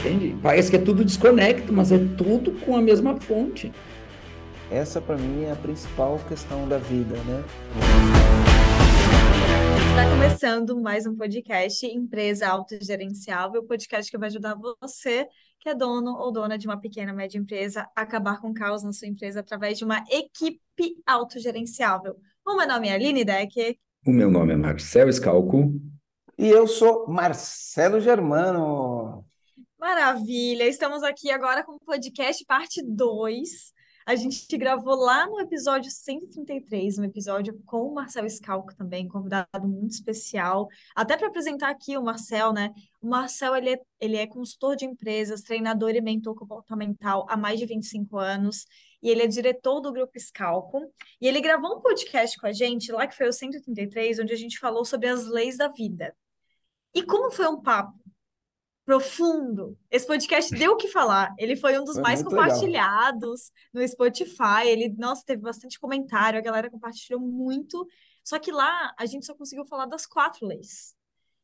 Entende? Parece que é tudo desconecto, mas é tudo com a mesma fonte. Essa, para mim, é a principal questão da vida, né? Está começando mais um podcast Empresa Autogerenciável, podcast que vai ajudar você, que é dono ou dona de uma pequena média empresa, a acabar com o caos na sua empresa através de uma equipe autogerenciável. O meu nome é Aline Decker. O meu nome é Marcelo Scalco. E eu sou Marcelo Germano. Maravilha! Estamos aqui agora com o podcast parte 2. A gente gravou lá no episódio 133, um episódio com o Marcel Scalco também, convidado muito especial. Até para apresentar aqui o Marcel, né? O Marcel, ele é, ele é consultor de empresas, treinador e mentor comportamental há mais de 25 anos. E ele é diretor do Grupo Scalco. E ele gravou um podcast com a gente, lá que foi o 133, onde a gente falou sobre as leis da vida. E como foi um papo profundo. Esse podcast deu o que falar. Ele foi um dos Foi mais muito legal. compartilhados no Spotify. Ele, nossa, teve bastante comentário, a galera compartilhou muito. Só que lá a gente só conseguiu falar das quatro leis.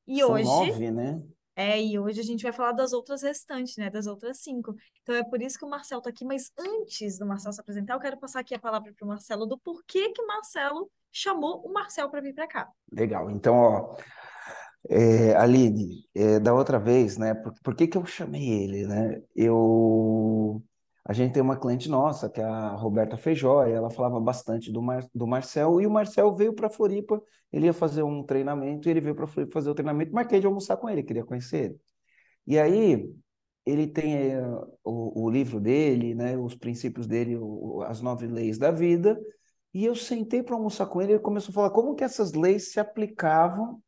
E São hoje, nove, né? é, e hoje a gente vai falar das outras restantes, né? Das outras cinco. Então é por isso que o Marcelo tá aqui. Mas antes do Marcelo se apresentar, eu quero passar aqui a palavra para o Marcelo do porquê que Marcelo chamou o Marcel para vir para cá. Legal. Então, ó, é, Aline, é, da outra vez, né? Por, por que que eu chamei ele, né? Eu, a gente tem uma cliente nossa, que é a Roberta Feijó, e ela falava bastante do, Mar, do Marcel, e o Marcel veio para Floripa, ele ia fazer um treinamento, e ele veio para Floripa fazer o treinamento, marquei de almoçar com ele, queria conhecer ele. E aí, ele tem eh, o, o livro dele, né? Os princípios dele, o- as nove leis da vida, e eu sentei para almoçar com ele, e ele começou a falar como que essas leis se aplicavam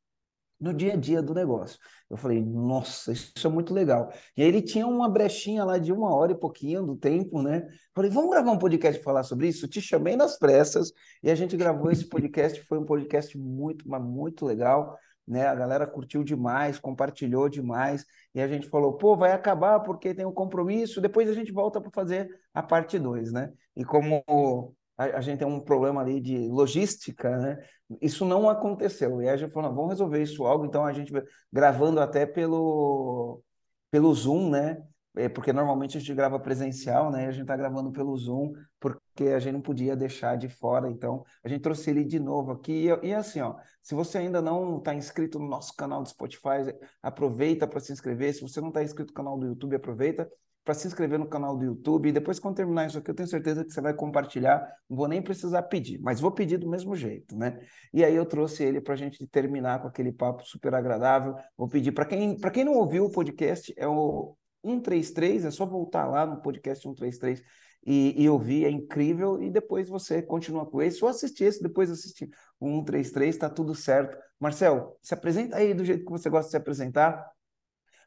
no dia a dia do negócio. Eu falei, nossa, isso é muito legal. E aí ele tinha uma brechinha lá de uma hora e pouquinho do tempo, né? Falei, vamos gravar um podcast falar sobre isso? Te chamei nas pressas e a gente gravou esse podcast. Foi um podcast muito, mas muito legal, né? A galera curtiu demais, compartilhou demais. E a gente falou, pô, vai acabar porque tem um compromisso. Depois a gente volta para fazer a parte 2, né? E como a, a gente tem um problema ali de logística, né? Isso não aconteceu. E a gente falou, vamos resolver isso logo. Então a gente gravando até pelo, pelo Zoom, né? É, porque normalmente a gente grava presencial, né? A gente está gravando pelo Zoom, porque a gente não podia deixar de fora. Então a gente trouxe ele de novo aqui. E, e assim, ó, se você ainda não está inscrito no nosso canal do Spotify, aproveita para se inscrever. Se você não está inscrito no canal do YouTube, aproveita para se inscrever no canal do YouTube. E depois, quando terminar isso aqui, eu tenho certeza que você vai compartilhar. Não vou nem precisar pedir, mas vou pedir do mesmo jeito, né? E aí eu trouxe ele para a gente terminar com aquele papo super agradável. Vou pedir para quem, para quem não ouviu o podcast, é o 133, é só voltar lá no podcast 133 e, e ouvir, é incrível. E depois você continua com esse, ou assistir esse, depois assistir o 133, tá tudo certo. Marcel, se apresenta aí do jeito que você gosta de se apresentar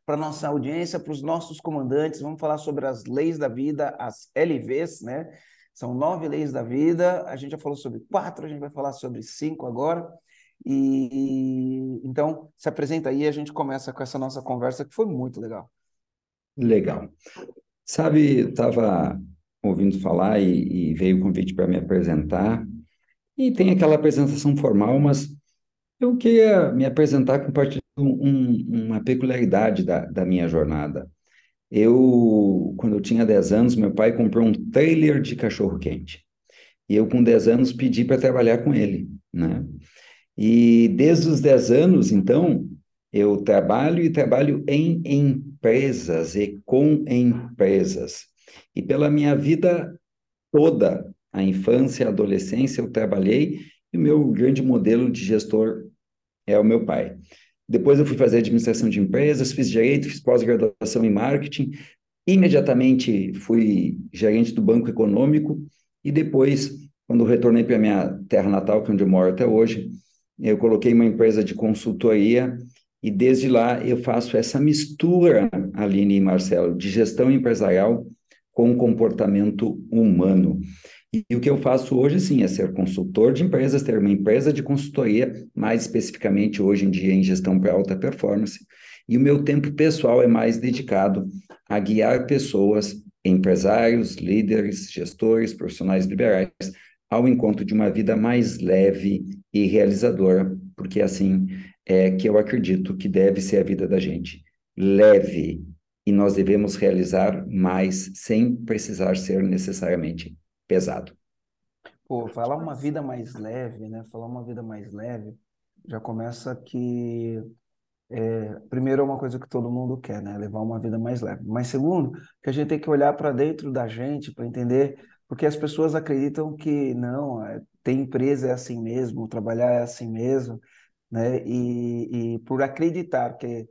para nossa audiência, para os nossos comandantes. Vamos falar sobre as leis da vida, as LVs, né? São nove leis da vida. A gente já falou sobre quatro, a gente vai falar sobre cinco agora. E então se apresenta aí, a gente começa com essa nossa conversa que foi muito legal. Legal. Sabe, eu estava ouvindo falar e, e veio o convite para me apresentar. E tem aquela apresentação formal, mas eu queria me apresentar compartilhando um- uma peculiaridade da, da minha jornada. Eu, quando eu tinha 10 anos, meu pai comprou um trailer de cachorro-quente. E eu, com 10 anos, pedi para trabalhar com ele, né? E desde os 10 anos, então, eu trabalho e trabalho em empresas e com empresas. E pela minha vida toda, a infância, a adolescência, eu trabalhei e o meu grande modelo de gestor é o meu pai. Depois eu fui fazer administração de empresas, fiz direito, fiz pós-graduação em marketing, imediatamente fui gerente do Banco Econômico e depois, quando retornei para minha terra natal, que é onde eu moro até hoje, eu coloquei uma empresa de consultoria e desde lá eu faço essa mistura, Aline e Marcelo, de gestão empresarial com comportamento humano. E, e o que eu faço hoje, sim, é ser consultor de empresas, ter uma empresa de consultoria, mais especificamente hoje em dia em gestão para alta performance. E o meu tempo pessoal é mais dedicado a guiar pessoas, empresários, líderes, gestores, profissionais liberais, ao encontro de uma vida mais leve e realizadora, porque assim é que eu acredito que deve ser a vida da gente. Leve e nós devemos realizar mais sem precisar ser necessariamente pesado. Pô, falar uma vida mais leve, né? Falar uma vida mais leve já começa que é, primeiro é uma coisa que todo mundo quer, né? Levar uma vida mais leve. Mas segundo, que a gente tem que olhar para dentro da gente para entender, porque as pessoas acreditam que não, é, ter empresa é assim mesmo, trabalhar é assim mesmo, né? E, e por acreditar que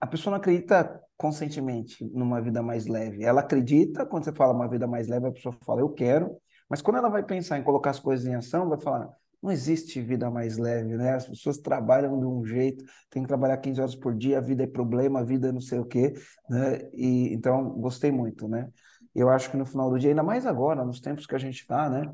a pessoa não acredita conscientemente numa vida mais leve. Ela acredita quando você fala uma vida mais leve, a pessoa fala eu quero, mas quando ela vai pensar em colocar as coisas em ação, vai falar não existe vida mais leve, né? As pessoas trabalham de um jeito, tem que trabalhar 15 horas por dia, a vida é problema, a vida é não sei o quê, né? E, então, gostei muito, né? Eu acho que no final do dia, ainda mais agora, nos tempos que a gente está, né?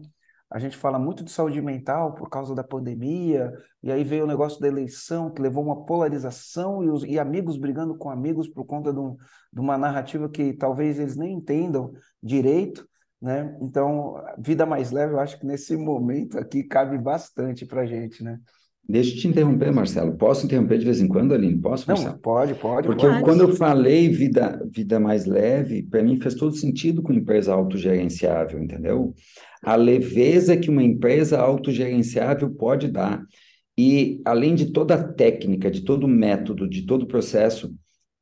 A gente fala muito de saúde mental por causa da pandemia, e aí veio o negócio da eleição, que levou uma polarização e, os, e amigos brigando com amigos por conta de, um, de uma narrativa que talvez eles nem entendam direito, né? Então, vida mais leve, eu acho que nesse momento aqui cabe bastante para a gente, né? Deixa eu te interromper, Marcelo. Posso interromper de vez em quando, Aline? Posso, Não, Marcelo? pode, pode. Porque pode. eu, quando eu falei vida, vida mais leve, para mim fez todo sentido com empresa autogerenciável, entendeu? A leveza que uma empresa autogerenciável pode dar. E, além de toda a técnica, de todo o método, de todo o processo,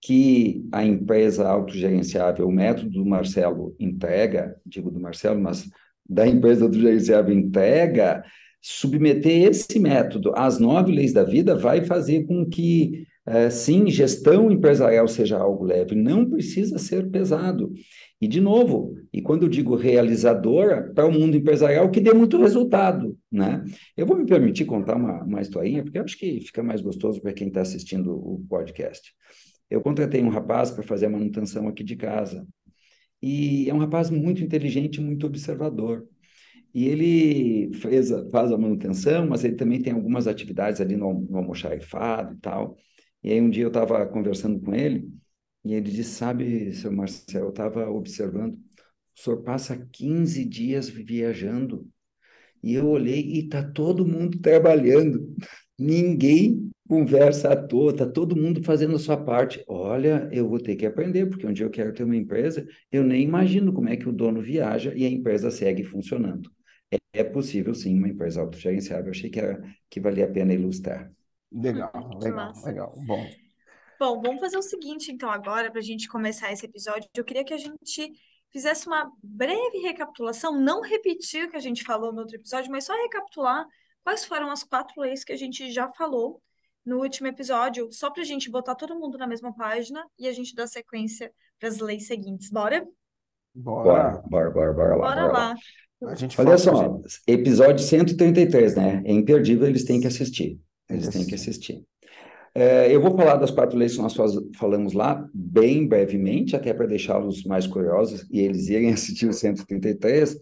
que a empresa autogerenciável, o método do Marcelo entrega, digo do Marcelo, mas da empresa autogerenciável entrega, submeter esse método às nove leis da vida vai fazer com que, é, sim, gestão empresarial seja algo leve, não precisa ser pesado. E, de novo, e quando eu digo realizadora, para o mundo empresarial que dê muito resultado, né? Eu vou me permitir contar uma, uma historinha, porque eu acho que fica mais gostoso para quem está assistindo o podcast. Eu contratei um rapaz para fazer a manutenção aqui de casa. E é um rapaz muito inteligente, muito observador. E ele fez, faz a manutenção, mas ele também tem algumas atividades ali no, no almoxarifado e tal. E aí um dia eu estava conversando com ele e ele disse, sabe, seu Marcelo, eu estava observando, o senhor passa 15 dias viajando. E eu olhei e está todo mundo trabalhando. Ninguém conversa à toa, está todo mundo fazendo a sua parte. Olha, eu vou ter que aprender, porque um dia eu quero ter uma empresa, eu nem imagino como é que o dono viaja e a empresa segue funcionando. É, possível, sim, uma empresa autogerenciável. Eu achei que, era, que valia a pena ilustrar. Legal, Que legal, massa. legal. Bom, Bom, vamos fazer o seguinte, então, agora, para a gente começar esse episódio. Eu queria que a gente fizesse uma breve recapitulação, não repetir o que a gente falou no outro episódio, mas só recapitular quais foram as quatro leis que a gente já falou no último episódio, só para a gente botar todo mundo na mesma página e a gente dar sequência para as leis seguintes. Bora? Bora, bora. bora, bora, bora lá. Bora bora lá. A gente Olha só, episódio 133, né? É imperdível, eles têm que assistir. Eles Isso. têm que assistir. É, eu vou falar das quatro leis que nós falamos lá, bem brevemente, até para deixá-los mais curiosos e eles irem assistir o 133,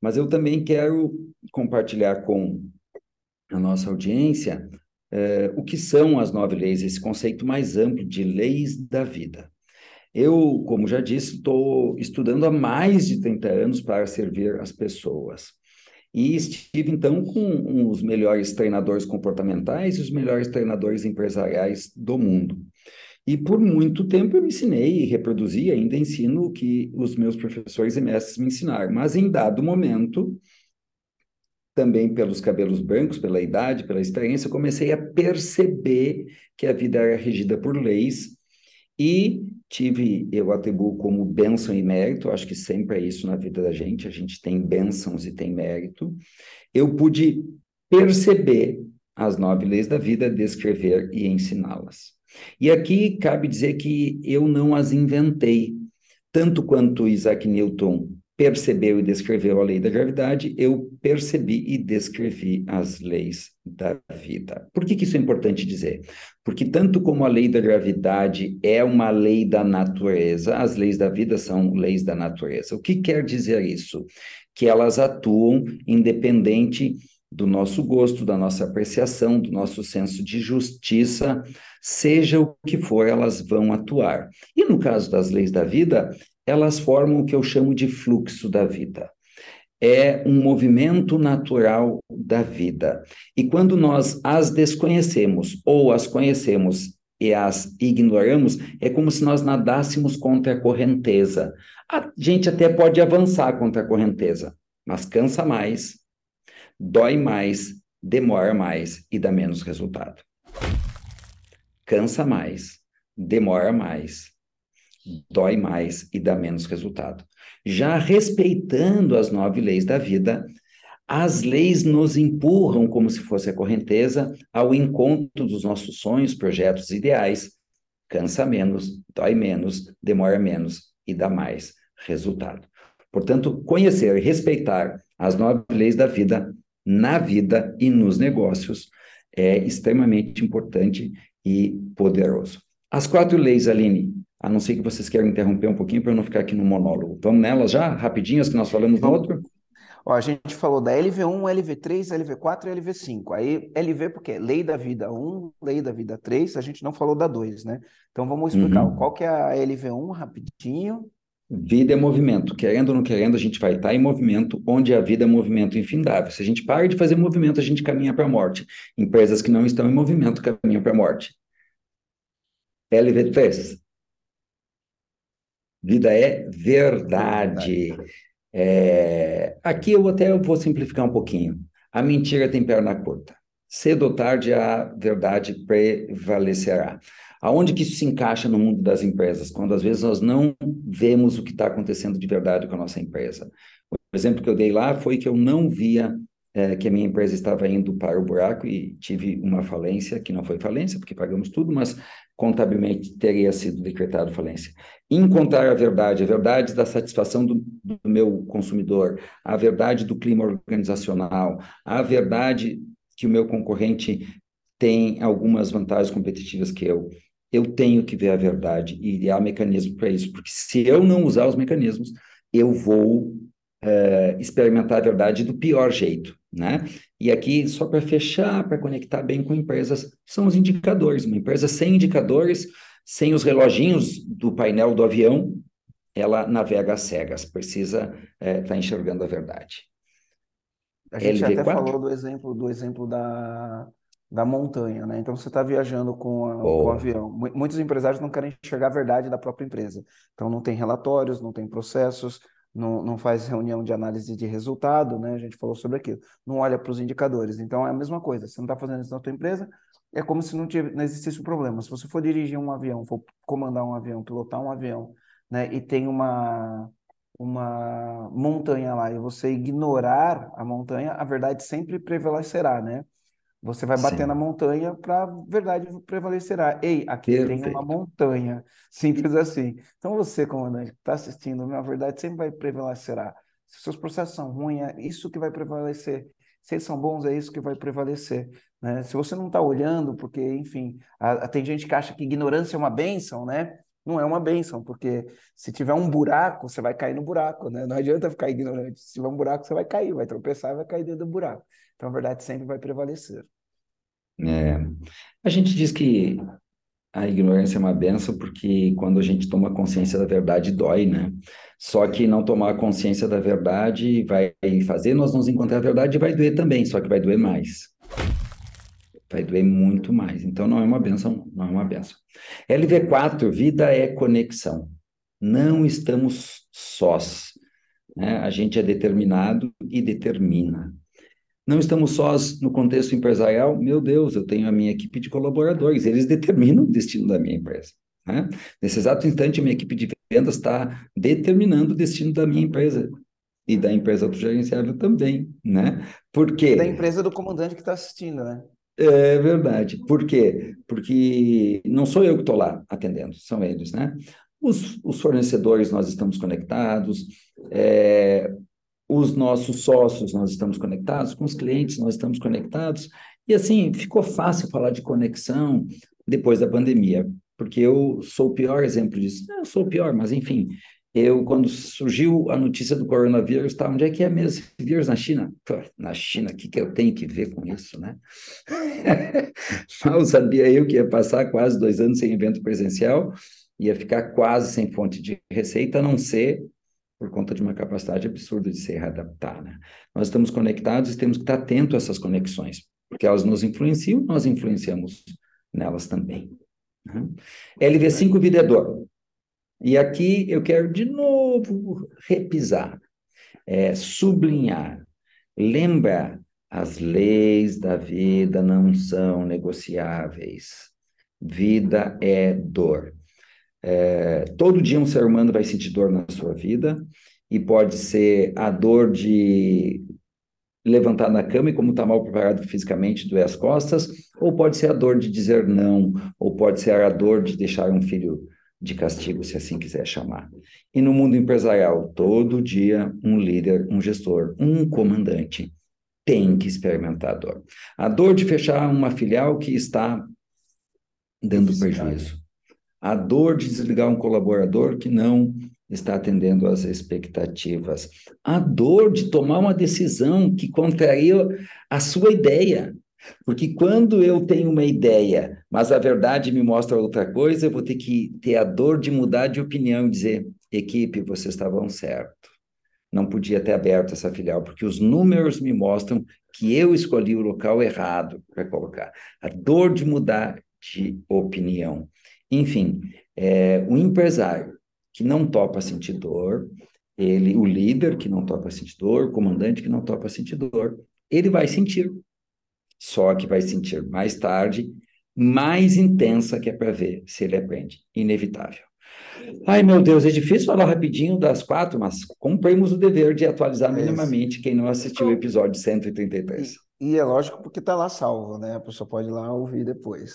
mas eu também quero compartilhar com a nossa audiência é, o que são as nove leis, esse conceito mais amplo de leis da vida. Eu, como já disse, estou estudando há mais de 30 anos para servir as pessoas. E estive, então, com os melhores treinadores comportamentais e os melhores treinadores empresariais do mundo. E por muito tempo eu ensinei e reproduzi, ainda ensino o que os meus professores e mestres me ensinaram. Mas em dado momento, também pelos cabelos brancos, pela idade, pela experiência, eu comecei a perceber que a vida era regida por leis e tive, eu atribuo como bênção e mérito, acho que sempre é isso na vida da gente, a gente tem bênçãos e tem mérito. Eu pude perceber as nove leis da vida, descrever e ensiná-las. E aqui cabe dizer que eu não as inventei, tanto quanto Isaac Newton percebeu e descreveu a lei da gravidade, eu percebi e descrevi as leis da vida. Por que, que isso é importante dizer? Porque, tanto como a lei da gravidade é uma lei da natureza, as leis da vida são leis da natureza. O que quer dizer isso? Que elas atuam independente do nosso gosto, da nossa apreciação, do nosso senso de justiça, seja o que for, elas vão atuar. E no caso das leis da vida, elas formam o que eu chamo de fluxo da vida. É um movimento natural da vida. E quando nós as desconhecemos ou as conhecemos e as ignoramos, é como se nós nadássemos contra a correnteza. A gente até pode avançar contra a correnteza, mas cansa mais, dói mais, demora mais e dá menos resultado. Cansa mais, demora mais, dói mais e dá menos resultado. Já respeitando as nove leis da vida, as leis nos empurram como se fosse a correnteza ao encontro dos nossos sonhos, projetos, ideais. Cansa menos, dói menos, demora menos e dá mais resultado. Portanto, conhecer e respeitar as nove leis da vida na vida e nos negócios é extremamente importante e poderoso. As quatro leis, Aline, a não ser que vocês queiram interromper um pouquinho para eu não ficar aqui no monólogo. Vamos nelas já, rapidinho, as que nós falamos no outro? Ó, a gente falou da LV1, LV3, LV4 e LV5. Aí, LV, porque é Lei da Vida 1, Lei da Vida 3, a gente não falou da 2, né? Então, vamos explicar uhum. qual que é a LV1 rapidinho. Vida é movimento. Querendo ou não querendo, a gente vai estar em movimento, onde a vida é movimento infindável. Se a gente para de fazer movimento, a gente caminha para a morte. Empresas que não estão em movimento caminham para a morte. LV3. Vida é verdade. É, aqui eu até vou simplificar um pouquinho. A mentira tem perna curta. Cedo ou tarde a verdade prevalecerá. Aonde que isso se encaixa no mundo das empresas? Quando às vezes nós não vemos o que está acontecendo de verdade com a nossa empresa. O exemplo que eu dei lá foi que eu não via é, que a minha empresa estava indo para o buraco e tive uma falência, que não foi falência, porque pagamos tudo, mas contabilmente teria sido decretado falência. Encontrar a verdade, a verdade da satisfação do, do meu consumidor, a verdade do clima organizacional, a verdade que o meu concorrente tem algumas vantagens competitivas que eu. Eu tenho que ver a verdade e há mecanismo para isso, porque se eu não usar os mecanismos, eu vou é, experimentar a verdade do pior jeito, né? E aqui, só para fechar, para conectar bem com empresas, são os indicadores. Uma empresa sem indicadores, sem os reloginhos do painel do avião, ela navega às cegas, precisa estar é, tá enxergando a verdade. A gente LV4? até falou do exemplo, do exemplo da, da montanha, né? Então você está viajando com, a, com o avião. Muitos empresários não querem enxergar a verdade da própria empresa. Então não tem relatórios, não tem processos, não, não faz reunião de análise de resultado, né? A gente falou sobre aquilo. Não olha para os indicadores. Então é a mesma coisa. Você não está fazendo isso na tua empresa, é como se não, tivesse, não existisse um problema. Se você for dirigir um avião, for comandar um avião, pilotar um avião, né? E tem uma uma montanha lá e você ignorar a montanha, a verdade sempre prevalecerá, né? Você vai bater Sim. na montanha para a verdade prevalecerá. Ei, aqui Perfeito. tem uma montanha. Simples assim. Então você, comandante, que está assistindo, a verdade sempre vai prevalecerá. Se seus processos são ruins, é isso que vai prevalecer. Se eles são bons, é isso que vai prevalecer. Né? Se você não está olhando, porque, enfim, a, a, tem gente que acha que ignorância é uma bênção, né? Não é uma bênção, porque se tiver um buraco, você vai cair no buraco, né? Não adianta ficar ignorante. Se tiver um buraco, você vai cair, vai tropeçar vai cair dentro do buraco. Então, a verdade sempre vai prevalecer. É, a gente diz que a ignorância é uma benção porque quando a gente toma consciência da verdade dói, né? Só que não tomar consciência da verdade vai fazer nós nos encontrar a verdade e vai doer também, só que vai doer mais. Vai doer muito mais. Então não é uma benção, não é uma benção. LV4, vida é conexão. Não estamos sós. Né? A gente é determinado e determina. Não estamos sós no contexto empresarial. Meu Deus, eu tenho a minha equipe de colaboradores, eles determinam o destino da minha empresa. Né? Nesse exato instante, a minha equipe de vendas está determinando o destino da minha empresa e da empresa autogerenciável também, né? Por quê? Da empresa do comandante que está assistindo, né? É verdade. Por quê? Porque não sou eu que estou lá atendendo, são eles, né? Os, os fornecedores nós estamos conectados, é, os nossos sócios nós estamos conectados, com os clientes nós estamos conectados. E assim, ficou fácil falar de conexão depois da pandemia, porque eu sou o pior exemplo disso. Eu sou o pior, mas enfim, eu, quando surgiu a notícia do coronavírus, tá, onde é que é mesmo esse vírus na China? Pô, na China, o que, que eu tenho que ver com isso, né? Mal sabia eu que ia passar quase dois anos sem evento presencial, ia ficar quase sem fonte de receita, a não ser por conta de uma capacidade absurda de se readaptar. Né? Nós estamos conectados e temos que estar atentos a essas conexões, porque elas nos influenciam, nós influenciamos nelas também. Né? LV5 videdor. E aqui eu quero de novo repisar, é, sublinhar, lembrar as leis da vida não são negociáveis. Vida é dor. É, todo dia um ser humano vai sentir dor na sua vida, e pode ser a dor de levantar na cama e como está mal preparado fisicamente, doer as costas, ou pode ser a dor de dizer não, ou pode ser a dor de deixar um filho de castigo, se assim quiser chamar. E no mundo empresarial, todo dia um líder, um gestor, um comandante tem que experimentar a dor. A dor de fechar uma filial que está dando prejuízo. A dor de desligar um colaborador que não está atendendo às expectativas. A dor de tomar uma decisão que contraria a sua ideia. Porque quando eu tenho uma ideia, mas a verdade me mostra outra coisa, eu vou ter que ter a dor de mudar de opinião e dizer: equipe, vocês estavam certo. Não podia ter aberto essa filial, porque os números me mostram que eu escolhi o local errado para colocar. A dor de mudar de opinião. Enfim, é, o empresário que não topa sentir dor, ele, o líder que não topa sentir dor, o comandante que não topa sentir dor, ele vai sentir. Só que vai sentir mais tarde, mais intensa que é para ver se ele aprende. Inevitável. Ai, meu Deus, é difícil falar rapidinho das quatro, mas cumprimos o dever de atualizar é minimamente quem não assistiu o episódio 133. E é lógico porque está lá salvo, né? A pessoa pode ir lá ouvir depois.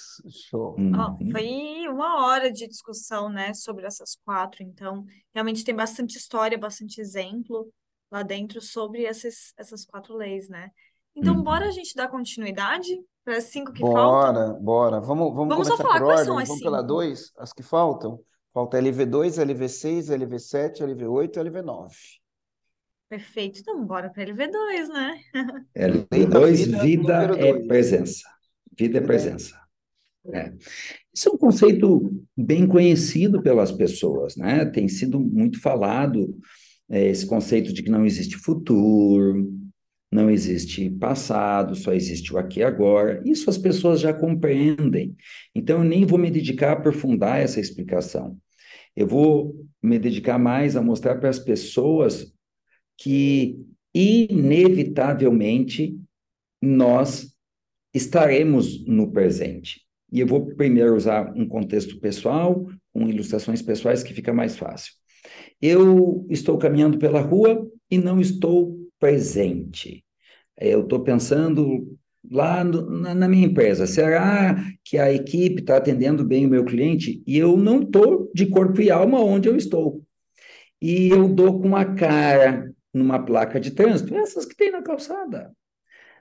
Show. Uhum. foi uma hora de discussão, né, sobre essas quatro. Então, realmente tem bastante história, bastante exemplo lá dentro sobre essas, essas quatro leis, né? Então, uhum. bora a gente dar continuidade para as cinco que bora, faltam? Bora, bora. Vamos, vamos, vamos começar falar por ordem. Vamos cinco? pela dois, as que faltam. Falta LV2, LV6, LV7, LV8 e LV9. Perfeito. Então, bora para LV2, né? LV2, vida, vida é dois. presença. Vida é presença. É. Isso é um conceito bem conhecido pelas pessoas, né? Tem sido muito falado é, esse conceito de que não existe futuro, não existe passado, só existe o aqui e agora. Isso as pessoas já compreendem. Então, eu nem vou me dedicar a aprofundar essa explicação. Eu vou me dedicar mais a mostrar para as pessoas que, inevitavelmente, nós estaremos no presente. E eu vou primeiro usar um contexto pessoal, com ilustrações pessoais, que fica mais fácil. Eu estou caminhando pela rua e não estou presente. Eu estou pensando lá no, na, na, minha empresa, será que a equipe está atendendo bem o meu cliente? E eu não estou de corpo e alma onde eu estou. E eu dou com a cara numa placa de trânsito, essas que tem na calçada.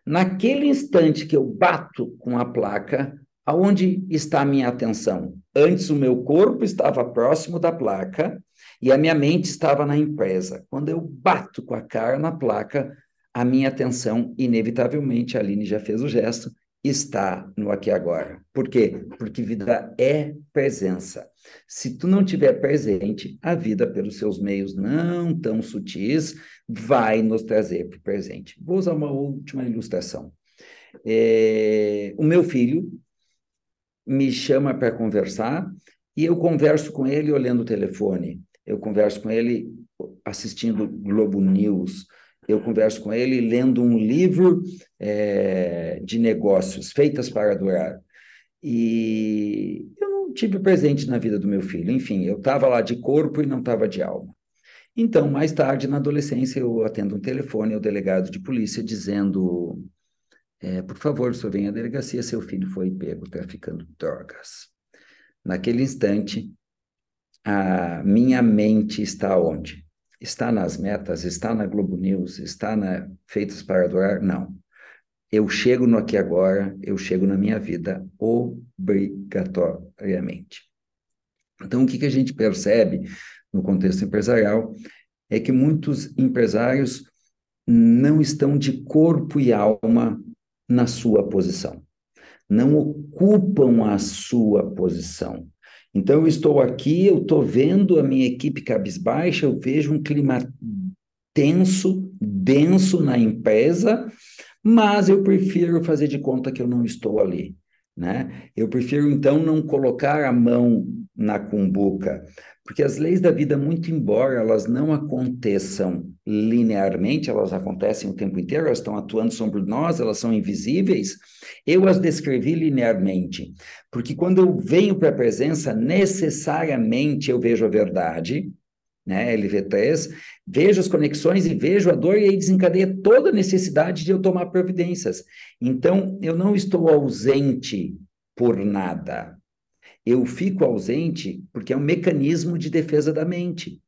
Naquele instante que eu bato com a placa, aonde está a minha atenção? Antes o meu corpo estava próximo da placa e a minha mente estava na empresa. Quando eu bato com a cara na placa, a minha atenção, inevitavelmente, a Aline já fez o gesto, está no aqui e agora. Por quê? Porque vida é presença. Se tu não tiver presente, a vida, pelos seus meios não tão sutis, vai nos trazer para o presente. Vou usar uma última ilustração. É, o meu filho me chama para conversar e eu converso com ele olhando o telefone. Eu converso com ele assistindo Globo News, eu converso com ele lendo um livro é, de negócios, Feitas para Durar. E eu não tive presente na vida do meu filho. Enfim, eu estava lá de corpo e não estava de alma. Então, mais tarde, na adolescência, eu atendo um telefone ao delegado de polícia dizendo: é, por favor, senhor, venha à delegacia, seu filho foi pego traficando drogas. Naquele instante, a minha mente está onde? Está nas metas? Está na Globo News? Está na Feitas para Adorar? Não. Eu chego no aqui agora, eu chego na minha vida obrigatoriamente. Então, o que, que a gente percebe no contexto empresarial é que muitos empresários não estão de corpo e alma na sua posição, não ocupam a sua posição. Então, eu estou aqui, eu estou vendo a minha equipe cabisbaixa, eu vejo um clima tenso, denso na empresa, mas eu prefiro fazer de conta que eu não estou ali. né? Eu prefiro então não colocar a mão na cumbuca, porque as leis da vida, muito embora elas não aconteçam linearmente, elas acontecem o tempo inteiro, elas estão atuando sobre nós, elas são invisíveis, eu as descrevi linearmente, porque quando eu venho para a presença, necessariamente eu vejo a verdade, né, LV3, vejo as conexões e vejo a dor, e aí desencadeia toda a necessidade de eu tomar providências. Então, eu não estou ausente por nada. Eu fico ausente porque é um mecanismo de defesa da mente.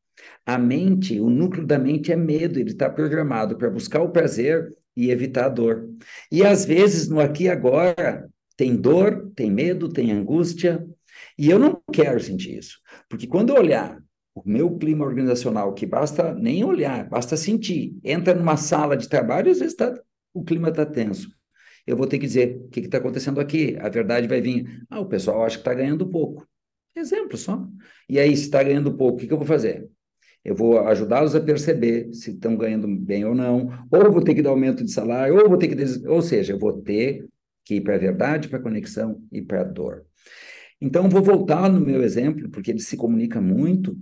A mente, o núcleo da mente é medo, ele está programado para buscar o prazer e evitar a dor. E às vezes, no aqui e agora, tem dor, tem medo, tem angústia, e eu não quero sentir isso. Porque quando eu olhar o meu clima organizacional, que basta nem olhar, basta sentir. Entra numa sala de trabalho, às vezes tá, o clima está tenso. Eu vou ter que dizer o que está acontecendo aqui. A verdade vai vir. Ah, o pessoal acha que está ganhando pouco. Exemplo só. E aí, se está ganhando pouco, o que, que eu vou fazer? Eu vou ajudá-los a perceber se estão ganhando bem ou não, ou vou ter que dar aumento de salário, ou vou ter que. Ou seja, eu vou ter que ir para a verdade, para a conexão e para a dor. Então, vou voltar no meu exemplo, porque ele se comunica muito,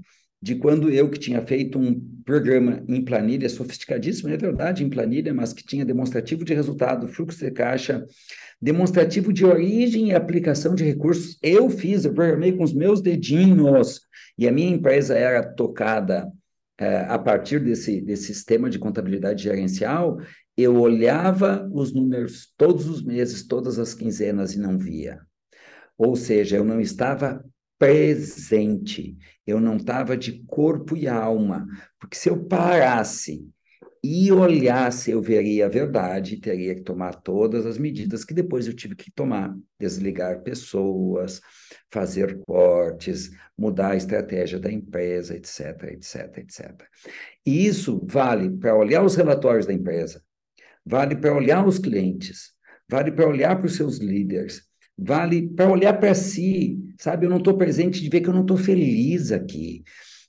de quando eu que tinha feito um programa em planilha sofisticadíssimo, é verdade, em planilha, mas que tinha demonstrativo de resultado, fluxo de caixa, demonstrativo de origem e aplicação de recursos. Eu fiz, eu programei com os meus dedinhos, e a minha empresa era tocada é, a partir desse, desse sistema de contabilidade gerencial. Eu olhava os números todos os meses, todas as quinzenas e não via. Ou seja, eu não estava presente. Eu não estava de corpo e alma, porque se eu parasse e olhasse, eu veria a verdade, teria que tomar todas as medidas que depois eu tive que tomar, desligar pessoas, fazer cortes, mudar a estratégia da empresa, etc, etc, etc. E isso vale para olhar os relatórios da empresa, vale para olhar os clientes, vale para olhar para os seus líderes, vale para olhar para si, sabe? Eu não estou presente de ver que eu não estou feliz aqui.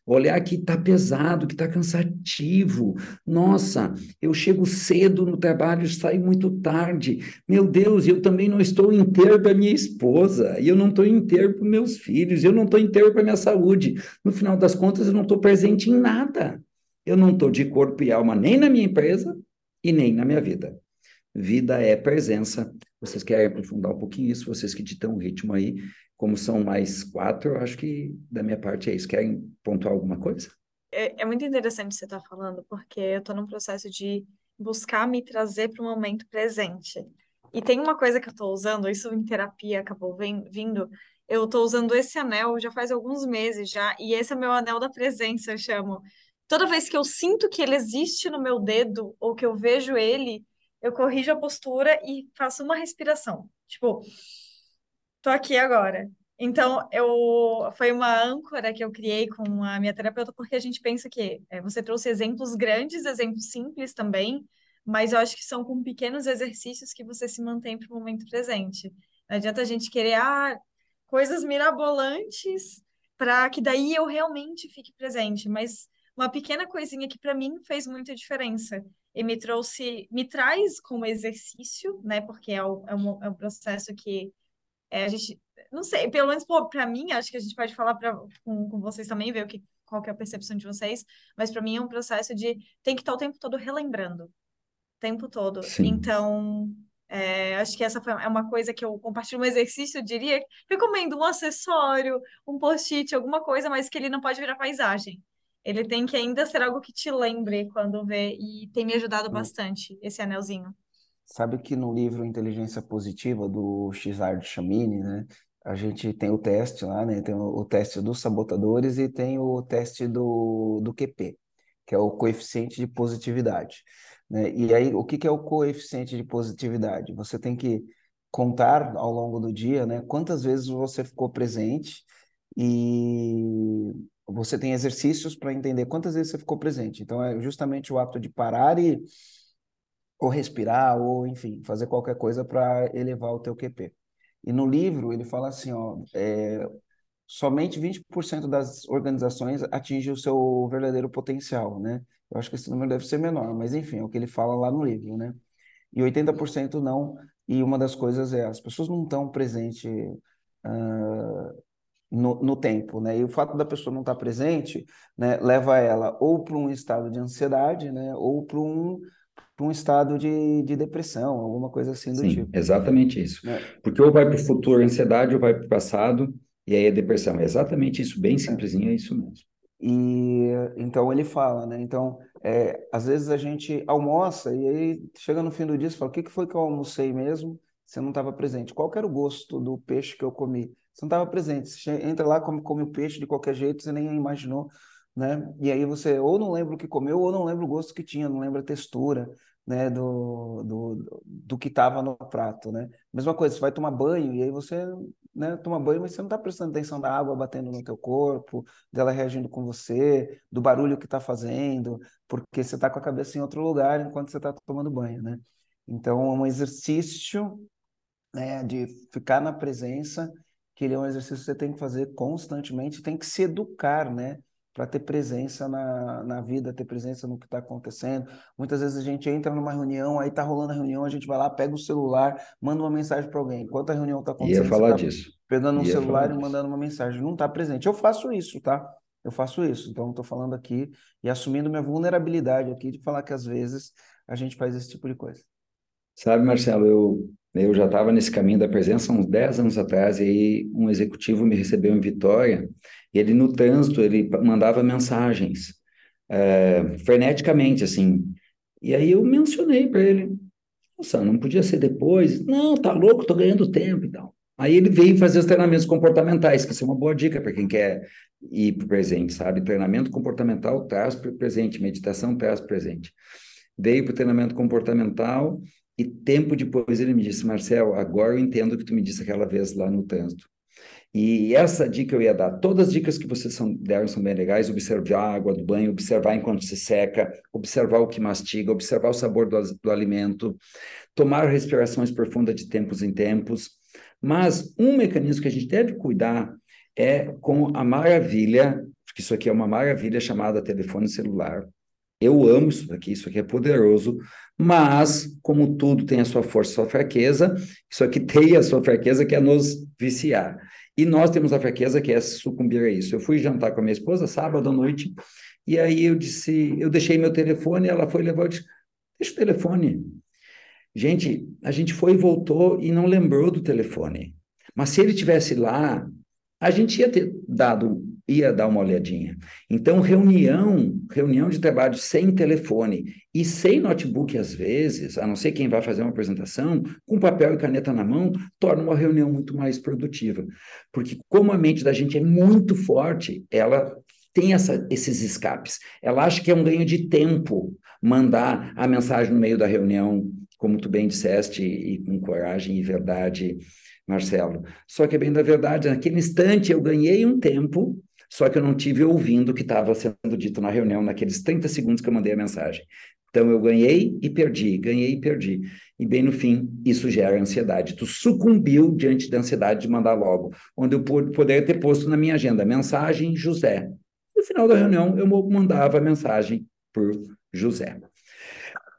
Olhar que está pesado, que está cansativo. Nossa, eu chego cedo no trabalho, saio muito tarde. Meu Deus, eu também não estou inteiro para minha esposa, e eu não estou inteiro para meus filhos, eu não estou inteiro para minha saúde. No final das contas, eu não estou presente em nada. Eu não estou de corpo e alma nem na minha empresa e nem na minha vida. Vida é presença. Vocês querem aprofundar um pouquinho isso? Vocês que ditam o ritmo aí, como são mais quatro, eu acho que da minha parte é isso. Querem pontuar alguma coisa? É, é muito interessante você estar tá falando, porque eu estou num processo de buscar me trazer para o momento presente. E tem uma coisa que eu estou usando, isso em terapia acabou vem, vindo, eu estou usando esse anel já faz alguns meses já, e esse é meu anel da presença, eu chamo. Toda vez que eu sinto que ele existe no meu dedo, ou que eu vejo ele, eu corrijo a postura e faço uma respiração. Tipo, tô aqui agora. Então, eu foi uma âncora que eu criei com a minha terapeuta, porque a gente pensa que é, você trouxe exemplos grandes, exemplos simples também, mas eu acho que são com pequenos exercícios que você se mantém para o momento presente. Não adianta a gente querer ah, coisas mirabolantes para que daí eu realmente fique presente, mas uma pequena coisinha que para mim fez muita diferença e me trouxe, me traz como exercício, né? Porque é, é, um, é um processo que é, a gente, não sei, pelo menos para mim, acho que a gente pode falar pra, com, com vocês também, ver o que, qual que é a percepção de vocês, mas para mim é um processo de tem que estar o tempo todo relembrando, o tempo todo. Sim. Então, é, acho que essa foi, é uma coisa que eu compartilho, um exercício, eu diria, recomendo um acessório, um post-it, alguma coisa, mas que ele não pode virar paisagem ele tem que ainda ser algo que te lembre quando vê, e tem me ajudado bastante, esse anelzinho. Sabe que no livro Inteligência Positiva, do Xard Chamini, né, a gente tem o teste lá, né, tem o, teste dos sabotadores e tem o teste do, do QP, que é o coeficiente de positividade. Né? E aí, o que, que é o coeficiente de positividade? Você tem que contar ao longo do dia, né, quantas vezes você ficou presente e você tem exercícios para entender quantas vezes você ficou presente. Então, é justamente o ato de parar e ou respirar, ou enfim, fazer qualquer coisa para elevar o teu QP. E no livro ele fala assim, ó, é, somente 20% das organizações atingem o seu verdadeiro potencial, né? Eu acho que esse número deve ser menor, mas enfim, é o que ele fala lá no livro, né? E 80% não E uma das coisas é, as pessoas não estão presentes uh, no, no, tempo, né? E o fato da pessoa não estar presente, né, leva ela ou para um estado de ansiedade, né, ou para um, um estado de, de depressão, alguma coisa assim do Sim, tipo. exatamente isso. Né? Porque ou vai para o futuro ansiedade, ou vai para o passado, e aí é depressão. É exatamente isso, bem simplesinho, é isso mesmo. E então ele fala, né? Então, é, às vezes a gente almoça e aí chega no fim do dia e fala: o que, que foi que eu almocei mesmo? Você não estava presente. Qual era o gosto do peixe que eu comi? Você não estava presente. Você entra lá, come, come o peixe de qualquer jeito, você nem imaginou, né? E aí você ou não lembra o que comeu, ou não lembra o gosto que tinha, não lembra a textura, né? Do, do, do que estava no prato, né? Mesma coisa, você vai tomar banho e aí você né, toma banho, mas você não está prestando atenção da água batendo no teu corpo, dela reagindo com você, do barulho que está fazendo, porque você está com a cabeça em outro lugar enquanto você está tomando banho, né? Então, é um exercício né, de ficar na presença, que ele é um exercício que você tem que fazer constantemente, tem que se educar, né? Para ter presença na, na vida, ter presença no que está acontecendo. Muitas vezes a gente entra numa reunião, aí está rolando a reunião, a gente vai lá, pega o celular, manda uma mensagem para alguém. Enquanto a reunião está acontecendo, Ia falar tá disso. pegando um Ia celular e mandando uma mensagem. Não está presente. Eu faço isso, tá? Eu faço isso. Então, estou falando aqui e assumindo minha vulnerabilidade aqui de falar que às vezes a gente faz esse tipo de coisa. Sabe, Marcelo, eu, eu já estava nesse caminho da presença uns 10 anos atrás, e aí um executivo me recebeu em Vitória, e ele no trânsito, ele mandava mensagens, é, freneticamente, assim, e aí eu mencionei para ele, nossa, não podia ser depois? Não, tá louco, tô ganhando tempo e tal. Aí ele veio fazer os treinamentos comportamentais, que é uma boa dica para quem quer ir para o presente, sabe? Treinamento comportamental traz para o presente, meditação traz para o presente. Veio para o treinamento comportamental, e tempo depois ele me disse, Marcel, agora eu entendo o que tu me disse aquela vez lá no trânsito. E essa dica eu ia dar. Todas as dicas que vocês são, deram são bem legais. Observar a água do banho, observar enquanto se seca, observar o que mastiga, observar o sabor do, do alimento, tomar respirações profundas de tempos em tempos. Mas um mecanismo que a gente deve cuidar é com a maravilha, porque isso aqui é uma maravilha chamada telefone celular. Eu amo isso daqui, isso aqui é poderoso, mas, como tudo tem a sua força e sua fraqueza, isso aqui tem a sua fraqueza que é nos viciar. E nós temos a fraqueza que é sucumbir a isso. Eu fui jantar com a minha esposa sábado à noite, e aí eu disse, eu deixei meu telefone, ela foi levar, eu disse, deixa o telefone. Gente, a gente foi e voltou e não lembrou do telefone. Mas se ele tivesse lá, a gente ia ter dado ia dar uma olhadinha. Então, reunião, reunião de trabalho sem telefone e sem notebook às vezes, a não ser quem vai fazer uma apresentação, com papel e caneta na mão, torna uma reunião muito mais produtiva. Porque como a mente da gente é muito forte, ela tem essa, esses escapes. Ela acha que é um ganho de tempo mandar a mensagem no meio da reunião, como tu bem disseste, e com coragem e verdade, Marcelo. Só que é bem da verdade, naquele instante eu ganhei um tempo só que eu não tive ouvindo o que estava sendo dito na reunião naqueles 30 segundos que eu mandei a mensagem. Então eu ganhei e perdi, ganhei e perdi. E bem no fim, isso gera ansiedade. Tu sucumbiu diante da ansiedade de mandar logo, onde eu poderia ter posto na minha agenda mensagem José. No final da reunião, eu mandava a mensagem por José.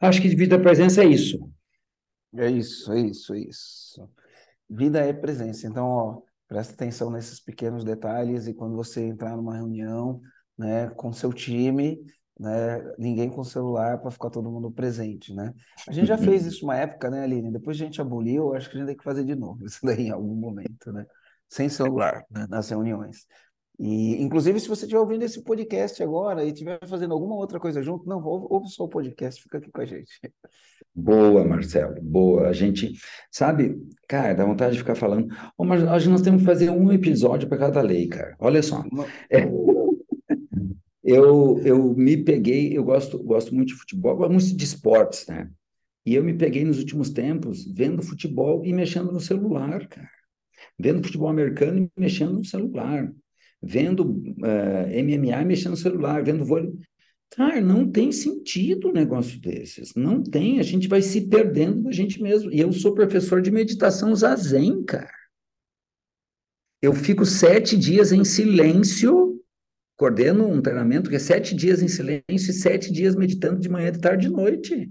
Acho que vida presença é isso. É isso, é isso, é isso. Vida é presença. Então, ó, Presta atenção nesses pequenos detalhes e quando você entrar numa reunião, né, com seu time, né, ninguém com celular para ficar todo mundo presente, né? A gente já fez isso uma época, né, Aline? Depois a gente aboliu, acho que a gente tem que fazer de novo isso daí em algum momento, né? Sem celular, né, nas reuniões. E, inclusive, se você estiver ouvindo esse podcast agora e estiver fazendo alguma outra coisa junto, não, ouve, ouve só o podcast, fica aqui com a gente. Boa, Marcelo, boa. A gente, sabe, cara, dá vontade de ficar falando. Oh, mas nós temos que fazer um episódio para cada lei, cara. Olha só. É, eu, eu me peguei, eu gosto, gosto muito de futebol, gosto muito de esportes, né? E eu me peguei nos últimos tempos vendo futebol e mexendo no celular, cara. Vendo futebol americano e mexendo no celular vendo uh, eh, MMA mexendo no celular, vendo vôlei. Cara, não tem sentido um negócio desses. Não tem. A gente vai se perdendo da gente mesmo. E eu sou professor de meditação zazen, cara. Eu fico sete dias em silêncio, coordeno um treinamento que é sete dias em silêncio e sete dias meditando de manhã, de tarde e de noite.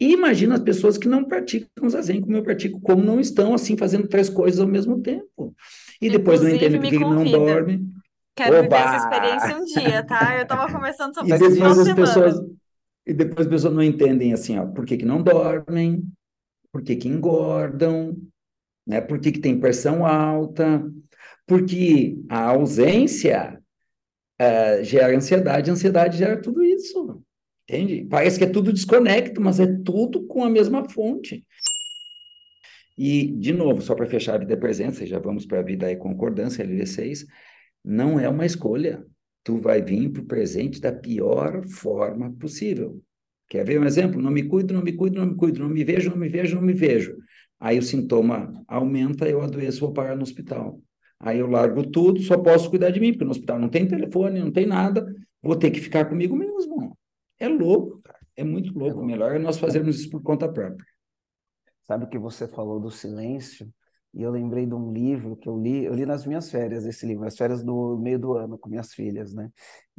E imagina as pessoas que não praticam zazen como eu pratico, como não estão assim fazendo três coisas ao mesmo tempo. E depois Inclusive, não entendem por que me não convida. dorme. Quero Oba! essa experiência um dia, tá? Eu tava conversando sobre isso depois de as semana. pessoas e depois as pessoas não entendem assim, ó, por que que não dormem, por que que engordam, né? Por que que tem pressão alta? Porque a ausência eh, gera ansiedade, a ansiedade gera tudo isso. Entende? Parece que é tudo desconecto, mas é tudo com a mesma fonte. E, de novo, só para fechar a vida é presença, e já vamos para a vida e concordância, LV6, não é uma escolha. Tu vai vir para o presente da pior forma possível. Quer ver um exemplo? Não me cuido, não me cuido, não me cuido, não me vejo, não me vejo, não me vejo. Aí o sintoma aumenta, eu adoeço, vou parar no hospital. Aí eu largo tudo, só posso cuidar de mim, porque no hospital não tem telefone, não tem nada, vou ter que ficar comigo mesmo. É louco, cara. É muito louco. Melhor é nós fazermos isso por conta própria. Sabe que você falou do silêncio? E eu lembrei de um livro que eu li, eu li nas minhas férias esse livro, as férias do meio do ano com minhas filhas, né?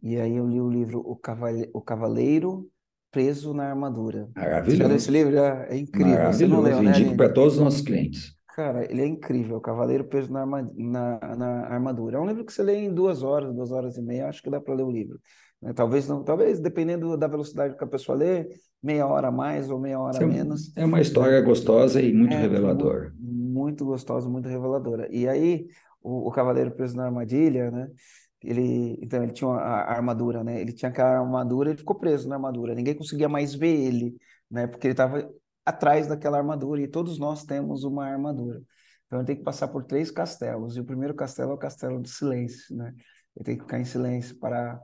E aí eu li o livro O Cavale- O Cavaleiro Preso na Armadura. Maravilhoso. esse livro? Já é incrível. Maravilhoso. leu, né, Indico para todos os nossos clientes. Cara, ele é incrível, O Cavaleiro Preso na, Arma- na, na Armadura. É um livro que você lê em duas horas, duas horas e meia, acho que dá para ler o livro. né? Talvez não, talvez, dependendo da velocidade que a pessoa lê, meia hora a mais ou meia hora a é- menos. É uma história gostosa e muito É, revelador. mu- muito gostosa, muito reveladora. E aí, o, o Cavaleiro Preso na Armadilha, né? Ele, então, ele tinha a armadura, né? Ele tinha aquela armadura, ele ficou preso na armadura. Ninguém conseguia mais ver ele, né? Porque ele estava atrás daquela armadura e todos nós temos uma armadura. Então, ele tem que passar por três castelos. E o primeiro castelo é o castelo do silêncio, né? Ele tem que ficar em silêncio, parar,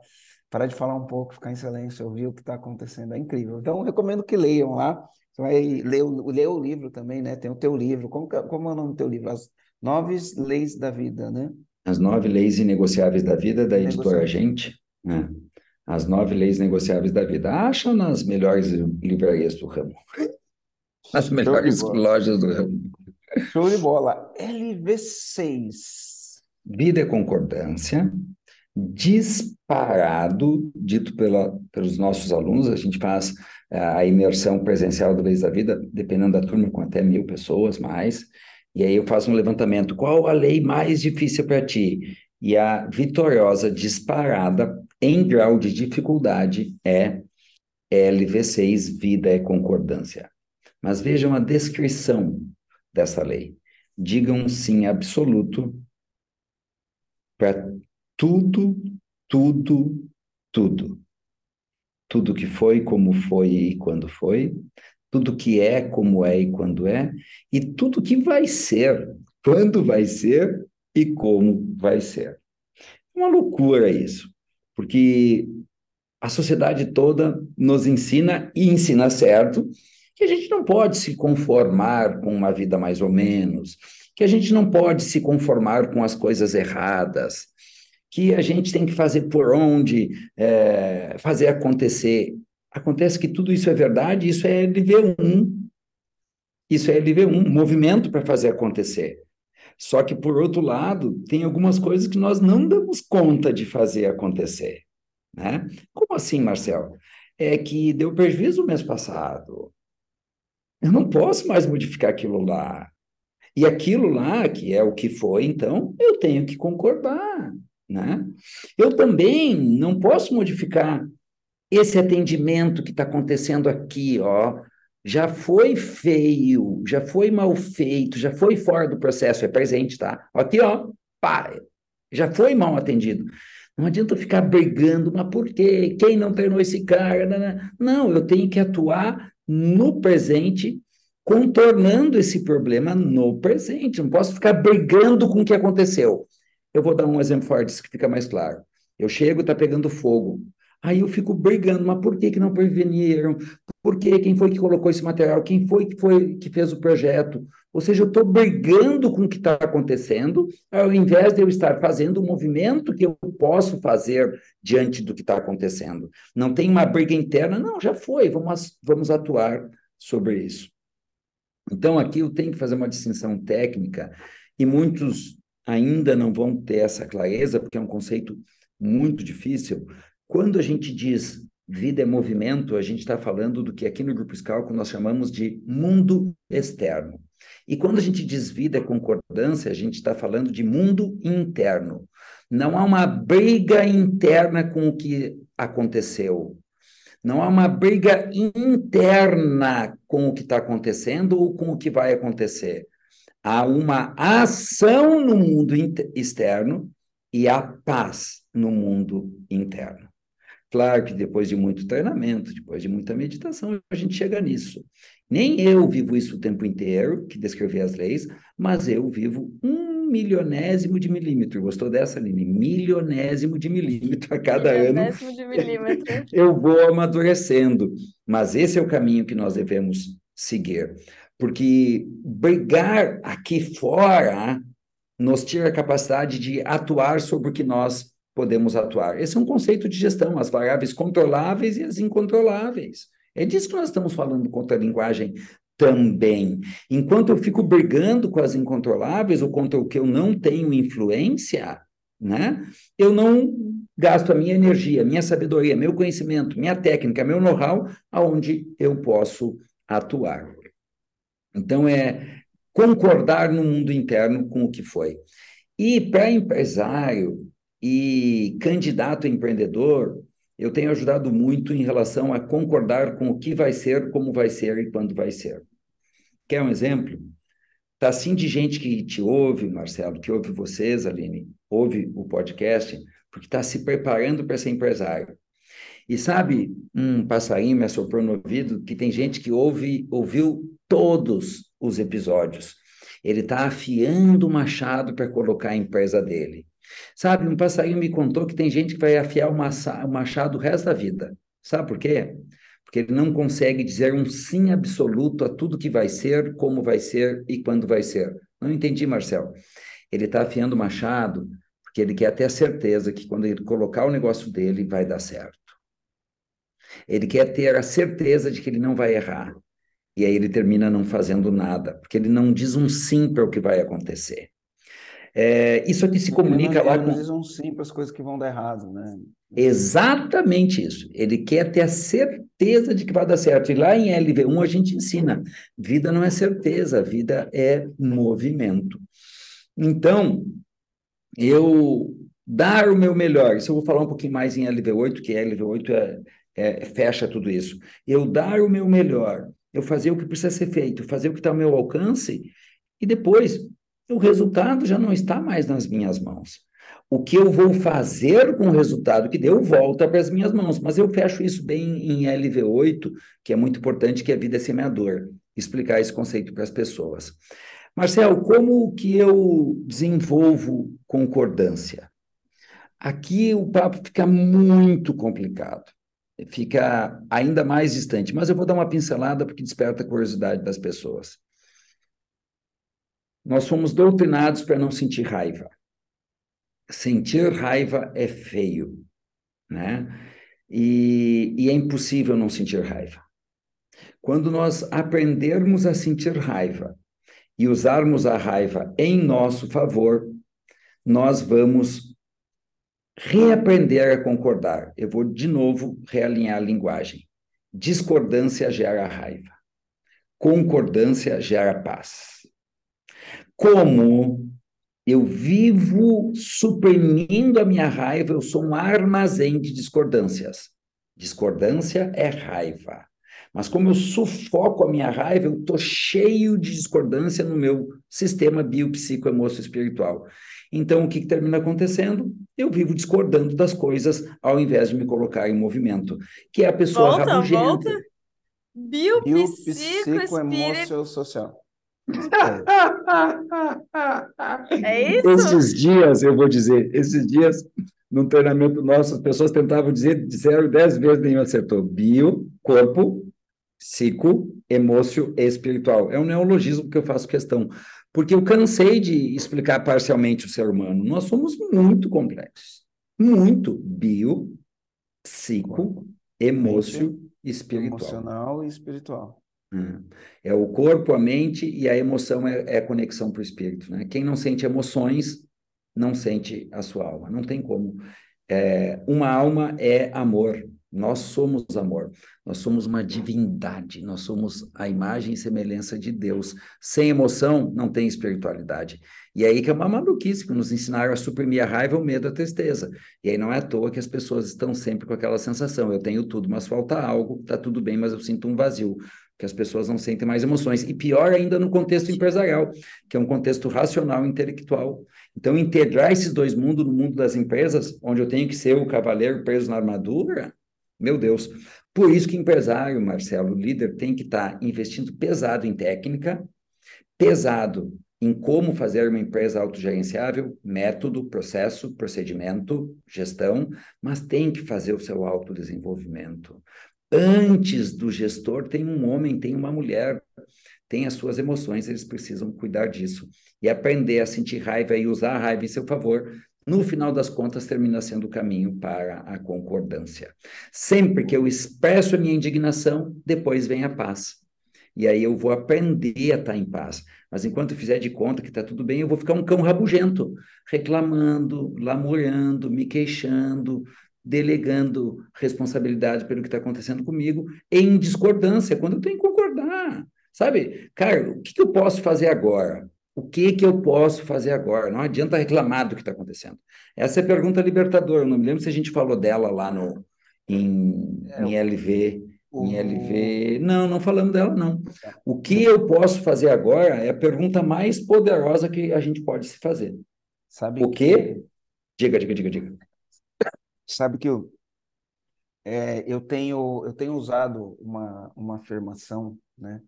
parar de falar um pouco, ficar em silêncio, ouvir o que está acontecendo. É incrível. Então, recomendo que leiam lá. Você vai ler o, ler o livro também, né? Tem o teu livro. Como, é- como é o nome do teu livro? As Nove Leis da Vida, né? As nove leis inegociáveis da vida, da editora. Gente, né? As nove leis negociáveis da vida. Acham nas melhores livrarias do ramo. Nas melhores lojas do ramo. Show de bola. LV6. Vida é concordância, disparado, dito pela, pelos nossos alunos, a gente faz a imersão presencial do Leis da Vida, dependendo da turma, com até mil pessoas mais, e aí eu faço um levantamento, qual a lei mais difícil para ti? E a vitoriosa disparada em grau de dificuldade é LV6, Vida é Concordância. Mas vejam a descrição dessa lei. Digam sim absoluto para tudo, tudo, tudo. Tudo que foi, como foi e quando foi, tudo que é, como é e quando é, e tudo que vai ser, quando vai ser e como vai ser. É uma loucura isso, porque a sociedade toda nos ensina e ensina certo que a gente não pode se conformar com uma vida mais ou menos, que a gente não pode se conformar com as coisas erradas, que a gente tem que fazer por onde, é, fazer acontecer. Acontece que tudo isso é verdade, isso é LV1. Isso é LV1, movimento para fazer acontecer. Só que, por outro lado, tem algumas coisas que nós não damos conta de fazer acontecer. Né? Como assim, Marcel? É que deu prejuízo no mês passado. Eu não posso mais modificar aquilo lá. E aquilo lá, que é o que foi, então, eu tenho que concordar. Né? Eu também não posso modificar esse atendimento que está acontecendo aqui, ó. Já foi feio, já foi mal feito, já foi fora do processo, é presente, tá? Aqui, ó, pá, já foi mal atendido. Não adianta eu ficar brigando, mas por quê? Quem não treinou esse cara? Não, eu tenho que atuar no presente, contornando esse problema no presente. Não posso ficar brigando com o que aconteceu. Eu vou dar um exemplo forte, que fica mais claro. Eu chego, está pegando fogo. Aí eu fico brigando, mas por que, que não preveniram? Por que? Quem foi que colocou esse material? Quem foi que, foi que fez o projeto? Ou seja, eu estou brigando com o que está acontecendo, ao invés de eu estar fazendo o movimento que eu posso fazer diante do que está acontecendo. Não tem uma briga interna, não, já foi, vamos, vamos atuar sobre isso. Então, aqui eu tenho que fazer uma distinção técnica, e muitos ainda não vão ter essa clareza, porque é um conceito muito difícil. Quando a gente diz vida é movimento, a gente está falando do que aqui no Grupo Scalco nós chamamos de mundo externo. E quando a gente diz vida é concordância, a gente está falando de mundo interno. Não há uma briga interna com o que aconteceu. Não há uma briga interna com o que está acontecendo ou com o que vai acontecer. Há uma ação no mundo externo e há paz no mundo interno. Claro que depois de muito treinamento, depois de muita meditação, a gente chega nisso. Nem eu vivo isso o tempo inteiro, que descrevi as leis, mas eu vivo um milionésimo de milímetro. Gostou dessa, Aline? Milionésimo de milímetro a cada milionésimo ano. de milímetro. eu vou amadurecendo. Mas esse é o caminho que nós devemos seguir. Porque brigar aqui fora nos tira a capacidade de atuar sobre o que nós podemos atuar. Esse é um conceito de gestão, as variáveis controláveis e as incontroláveis. É disso que nós estamos falando contra a linguagem também. Enquanto eu fico brigando com as incontroláveis ou contra o que eu não tenho influência, né? Eu não gasto a minha energia, minha sabedoria, meu conhecimento, minha técnica, meu know-how aonde eu posso atuar. Então é concordar no mundo interno com o que foi. E para empresário e candidato a empreendedor, eu tenho ajudado muito em relação a concordar com o que vai ser, como vai ser e quando vai ser. Quer um exemplo? Tá assim de gente que te ouve, Marcelo, que ouve vocês, Aline, ouve o podcast, porque está se preparando para ser empresário. E sabe, um passarinho me assoprou no ouvido que tem gente que ouve, ouviu todos os episódios. Ele está afiando o machado para colocar a empresa dele. Sabe, um passarinho me contou que tem gente que vai afiar o machado o resto da vida. Sabe por quê? Porque ele não consegue dizer um sim absoluto a tudo que vai ser, como vai ser e quando vai ser. Não entendi, Marcel. Ele está afiando o machado porque ele quer ter a certeza que quando ele colocar o negócio dele, vai dar certo. Ele quer ter a certeza de que ele não vai errar. E aí ele termina não fazendo nada, porque ele não diz um sim para o que vai acontecer. É, isso aqui se comunica lá com. Eles um sim para as coisas que vão dar errado, né? Exatamente isso. Ele quer ter a certeza de que vai dar certo. E lá em LV1 a gente ensina: vida não é certeza, vida é movimento. Então, eu dar o meu melhor, isso eu vou falar um pouquinho mais em LV8, que LV8 é, é, fecha tudo isso. Eu dar o meu melhor, eu fazer o que precisa ser feito, fazer o que está ao meu alcance, e depois o resultado já não está mais nas minhas mãos. O que eu vou fazer com o resultado que deu volta para as minhas mãos, mas eu fecho isso bem em LV8, que é muito importante, que é vida semeador, explicar esse conceito para as pessoas. Marcel, como que eu desenvolvo concordância? Aqui o papo fica muito complicado, fica ainda mais distante, mas eu vou dar uma pincelada porque desperta a curiosidade das pessoas. Nós fomos doutrinados para não sentir raiva. Sentir raiva é feio, né? E, e é impossível não sentir raiva. Quando nós aprendermos a sentir raiva e usarmos a raiva em nosso favor, nós vamos reaprender a concordar. Eu vou de novo realinhar a linguagem. Discordância gera raiva. Concordância gera paz como eu vivo suprimindo a minha raiva, eu sou um armazém de discordâncias. Discordância é raiva. Mas como eu sufoco a minha raiva, eu estou cheio de discordância no meu sistema biopsicoemocio-espiritual. Então, o que, que, termina acontecendo? Eu vivo discordando das coisas ao invés de me colocar em movimento, que é a pessoa volta, rabugenta. Volta. Biopsicoemocio-social. É isso? Esses dias, eu vou dizer, esses dias, no treinamento nosso, as pessoas tentavam dizer, disseram dez vezes, nenhum acertou. Bio, corpo, psico, emócio e espiritual. É um neologismo que eu faço questão, porque eu cansei de explicar parcialmente o ser humano. Nós somos muito complexos. Muito. Bio, psico, emócio e espiritual. Emocional e espiritual. É o corpo, a mente e a emoção é, é a conexão para o espírito. Né? Quem não sente emoções não sente a sua alma. Não tem como. É, uma alma é amor. Nós somos amor, nós somos uma divindade, nós somos a imagem e semelhança de Deus. Sem emoção, não tem espiritualidade. E aí que é uma maluquice, que nos ensinaram a suprimir a raiva, o medo, a tristeza. E aí não é à toa que as pessoas estão sempre com aquela sensação: eu tenho tudo, mas falta algo, tá tudo bem, mas eu sinto um vazio que as pessoas não sentem mais emoções. E pior ainda no contexto empresarial, que é um contexto racional e intelectual. Então, integrar esses dois mundos no mundo das empresas, onde eu tenho que ser o cavaleiro preso na armadura, meu Deus. Por isso que empresário, Marcelo, líder, tem que estar tá investindo pesado em técnica, pesado em como fazer uma empresa autogerenciável, método, processo, procedimento, gestão, mas tem que fazer o seu autodesenvolvimento. Antes do gestor tem um homem, tem uma mulher, tem as suas emoções, eles precisam cuidar disso. E aprender a sentir raiva e usar a raiva em seu favor, no final das contas, termina sendo o caminho para a concordância. Sempre que eu expresso a minha indignação, depois vem a paz. E aí eu vou aprender a estar em paz. Mas enquanto fizer de conta que está tudo bem, eu vou ficar um cão rabugento, reclamando, lamurando, me queixando, delegando responsabilidade pelo que está acontecendo comigo, em discordância, quando eu tenho que concordar. Sabe, cara, o que eu posso fazer agora? O que, que eu posso fazer agora? Não adianta reclamar do que está acontecendo. Essa é a pergunta libertadora. Eu não me lembro se a gente falou dela lá no, em, é, em LV. O... Em LV. Não, não falamos dela, não. Tá. O que eu posso fazer agora é a pergunta mais poderosa que a gente pode se fazer. Sabe o quê? Que... Diga, diga, diga, diga. Sabe que eu, é, eu, tenho, eu tenho usado uma, uma afirmação, né?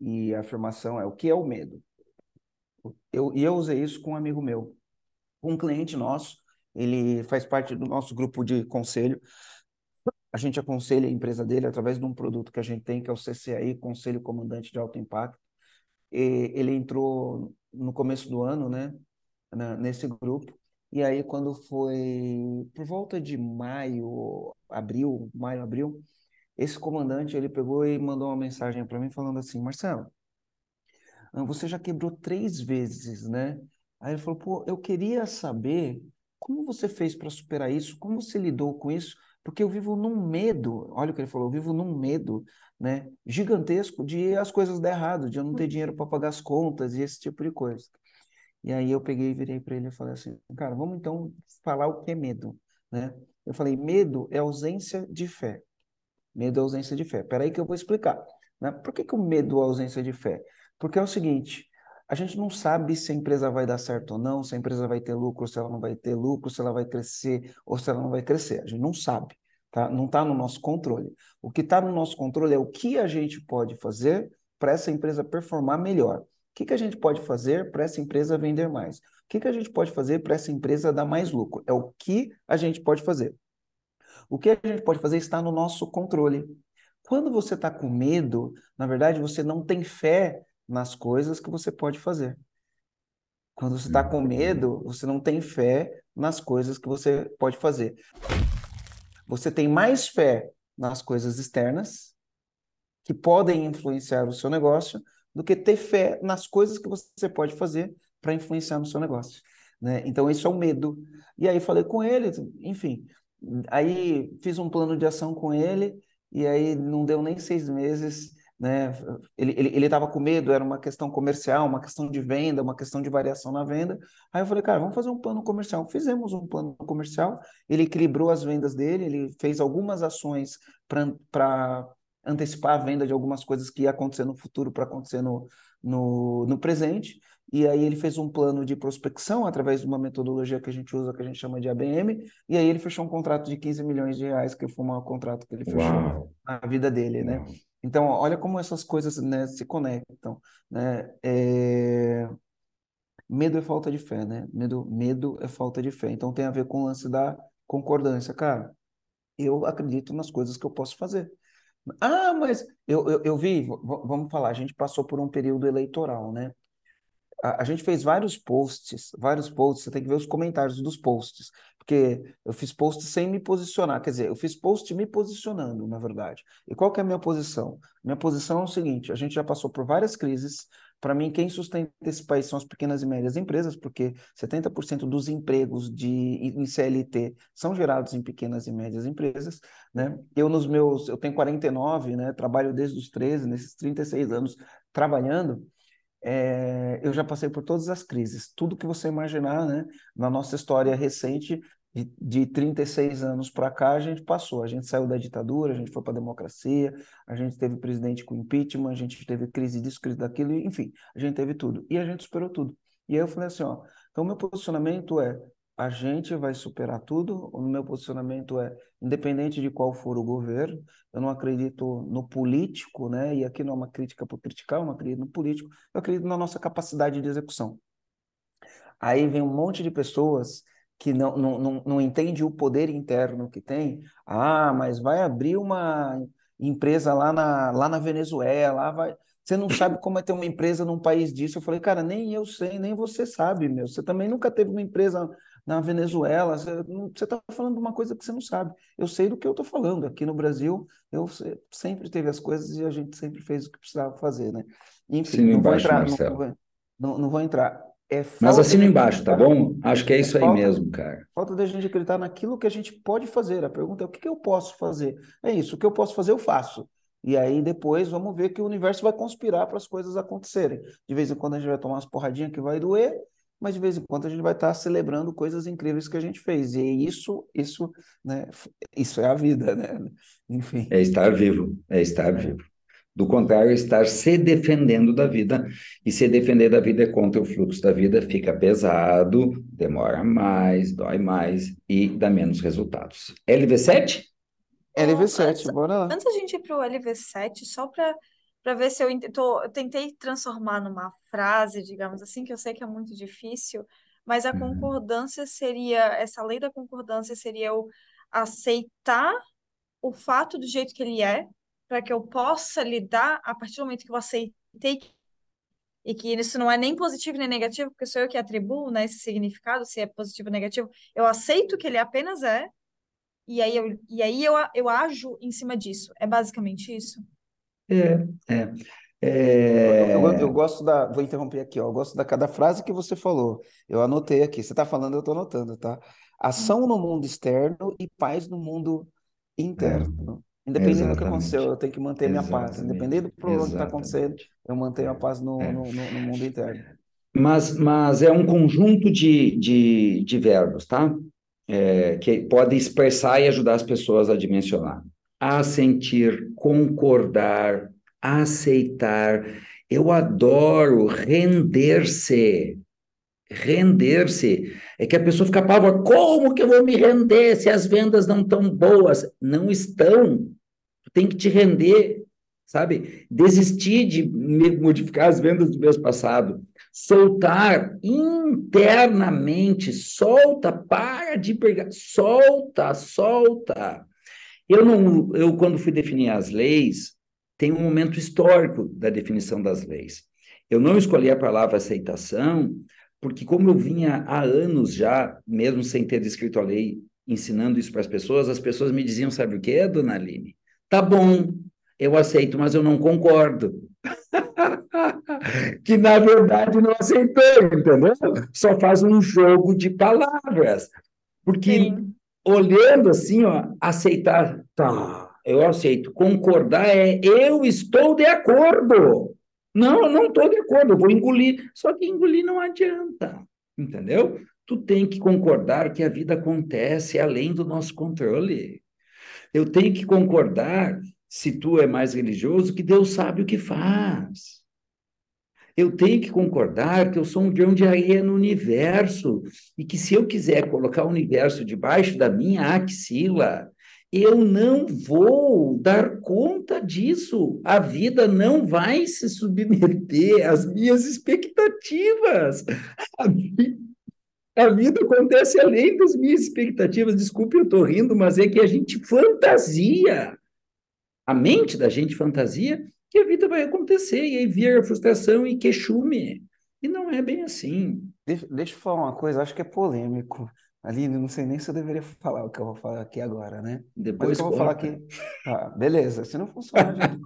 E a afirmação é: o que é o medo? Eu, e eu usei isso com um amigo meu, um cliente nosso, ele faz parte do nosso grupo de conselho. A gente aconselha a empresa dele através de um produto que a gente tem, que é o CCAI, Conselho Comandante de Alto Impacto. E ele entrou no começo do ano, né, nesse grupo, e aí, quando foi por volta de maio, abril, maio, abril, esse comandante ele pegou e mandou uma mensagem para mim falando assim: Marcelo, você já quebrou três vezes, né? Aí ele falou: pô, eu queria saber como você fez para superar isso, como você lidou com isso, porque eu vivo num medo. Olha o que ele falou: eu vivo num medo, né, gigantesco de as coisas dar errado, de eu não ter dinheiro para pagar as contas e esse tipo de coisa. E aí eu peguei e virei para ele e falei assim, cara, vamos então falar o que é medo, né? Eu falei, medo é ausência de fé. Medo é ausência de fé. Peraí que eu vou explicar. Né? Por que, que o medo é ausência de fé? Porque é o seguinte, a gente não sabe se a empresa vai dar certo ou não, se a empresa vai ter lucro, se ela não vai ter lucro, se ela vai crescer ou se ela não vai crescer. A gente não sabe, tá? Não está no nosso controle. O que está no nosso controle é o que a gente pode fazer para essa empresa performar melhor que, que a gente pode fazer para essa empresa vender mais? O que, que a gente pode fazer para essa empresa dar mais lucro? É o que a gente pode fazer. O que a gente pode fazer está no nosso controle. Quando você está com medo, na verdade, você não tem fé nas coisas que você pode fazer. Quando você está com medo, você não tem fé nas coisas que você pode fazer. Você tem mais fé nas coisas externas que podem influenciar o seu negócio do que ter fé nas coisas que você pode fazer para influenciar no seu negócio. Né? Então, isso é o medo. E aí falei com ele, enfim. Aí fiz um plano de ação com ele, e aí não deu nem seis meses. Né? Ele estava com medo, era uma questão comercial, uma questão de venda, uma questão de variação na venda. Aí eu falei, cara, vamos fazer um plano comercial. Fizemos um plano comercial, ele equilibrou as vendas dele, ele fez algumas ações para antecipar a venda de algumas coisas que ia acontecer no futuro para acontecer no, no, no presente. E aí ele fez um plano de prospecção através de uma metodologia que a gente usa, que a gente chama de ABM, e aí ele fechou um contrato de 15 milhões de reais, que foi um contrato que ele fechou Uau. na vida dele, né? Então, olha como essas coisas né, se conectam, né? É... Medo é falta de fé, né? Medo, medo é falta de fé. Então tem a ver com o lance da concordância. Cara, eu acredito nas coisas que eu posso fazer. Ah, mas eu, eu, eu vi, vamos falar, a gente passou por um período eleitoral, né? A, a, gente fez vários posts, vários posts, você tem que ver os comentários dos posts, porque eu fiz posts sem me posicionar, quer dizer, eu fiz post me posicionando, na verdade. E qual que é a minha posição? Minha posição é o seguinte, a gente já passou por várias crises, para mim, quem sustenta esse país são as pequenas e médias empresas, porque 70% dos empregos de, em CLT são gerados em pequenas e médias empresas. Né? Eu, nos meus, eu tenho 49, né? trabalho desde os 13, nesses 36 anos trabalhando, é, eu já passei por todas as crises, tudo que você imaginar, né? Na nossa história recente, de, de 36 anos para cá, a gente passou. A gente saiu da ditadura, a gente foi para a democracia, a gente teve presidente com impeachment, a gente teve crise disso, crise daquilo, enfim, a gente teve tudo. E a gente superou tudo. E aí eu falei assim, ó, então meu posicionamento é a gente vai superar tudo. O meu posicionamento é, independente de qual for o governo, eu não acredito no político, né? E aqui não é uma crítica por criticar, eu não acredito no político, eu acredito na nossa capacidade de execução. Aí vem um monte de pessoas que não, não, não, não entende o poder interno que tem. Ah, mas vai abrir uma empresa lá na, lá na Venezuela, vai você não sabe como é ter uma empresa num país disso. Eu falei, cara, nem eu sei, nem você sabe, meu. Você também nunca teve uma empresa na Venezuela. Você está falando de uma coisa que você não sabe. Eu sei do que eu estou falando. Aqui no Brasil, eu sempre teve as coisas e a gente sempre fez o que precisava fazer, né? Enfim, não embaixo, vou entrar. Marcelo. Não, não, não vou entrar. É Mas assina embaixo, tá bom? Acho que é, é isso aí falta, mesmo, cara. Falta da gente acreditar naquilo que a gente pode fazer. A pergunta é o que, que eu posso fazer? É isso, o que eu posso fazer, eu faço. E aí depois vamos ver que o universo vai conspirar para as coisas acontecerem. De vez em quando a gente vai tomar umas porradinhas que vai doer, mas de vez em quando a gente vai estar celebrando coisas incríveis que a gente fez. E é isso, isso, né, isso é a vida, né? Enfim. É estar vivo, é estar vivo. Do contrário, é estar se defendendo da vida. E se defender da vida é contra o fluxo da vida, fica pesado, demora mais, dói mais e dá menos resultados. LV7? LV7, antes, bora lá. Antes a gente ir para o LV7, só para para ver se eu, tô, eu tentei transformar numa frase, digamos assim, que eu sei que é muito difícil, mas a uhum. concordância seria, essa lei da concordância seria eu aceitar o fato do jeito que ele é, para que eu possa lidar a partir do momento que eu aceitei e que isso não é nem positivo nem negativo, porque sou eu que atribuo né, esse significado, se é positivo ou negativo, eu aceito que ele apenas é, e aí eu, e aí eu, eu ajo em cima disso. É basicamente isso? É, é. É... Eu, eu, eu, gosto da. Vou interromper aqui, ó. Eu gosto da cada frase que você falou. Eu anotei aqui. Você está falando, eu estou anotando, tá? Ação no mundo externo e paz no mundo interno. É, Independente do que aconteceu, eu tenho que manter minha paz. Independente do problema que está acontecendo, eu mantenho a paz no, é. no, no, no, mundo interno. Mas, mas é um conjunto de, de, de verbos, tá? é, que pode expressar e ajudar as pessoas a dimensionar. Assentir, concordar, aceitar. Eu adoro render-se. Render-se. É que a pessoa fica pava, como que eu vou me render se as vendas não estão boas? Não estão. Tem que te render, sabe? Desistir de modificar as vendas do mês passado soltar internamente, solta, para de pegar, solta, solta. Eu não, eu quando fui definir as leis, tem um momento histórico da definição das leis. Eu não escolhi a palavra aceitação, porque como eu vinha há anos já, mesmo sem ter escrito a lei, ensinando isso para as pessoas, as pessoas me diziam, sabe o que, dona Aline? Tá bom, eu aceito, mas eu não concordo. que na verdade não aceitou, entendeu? Só faz um jogo de palavras. Porque Sim. Olhando assim, ó, aceitar, tá, eu aceito. Concordar é eu estou de acordo. Não, eu não estou de acordo, eu vou engolir. Só que engolir não adianta, entendeu? Tu tem que concordar que a vida acontece além do nosso controle. Eu tenho que concordar, se tu é mais religioso, que Deus sabe o que faz eu tenho que concordar que eu sou um grão de areia no universo e que se eu quiser colocar o universo debaixo da minha axila, eu não vou dar conta disso. A vida não vai se submeter às minhas expectativas. A vida, a vida acontece além das minhas expectativas. Desculpe, eu estou rindo, mas é que a gente fantasia. A mente da gente fantasia que a vida vai acontecer, e aí vira frustração e queixume. E não é bem assim. Deixa, deixa eu falar uma coisa, acho que é polêmico. Aline, não sei nem se eu deveria falar o que eu vou falar aqui agora, né? Depois Mas eu vou falar aqui. Ah, beleza, se não funcionar, a gente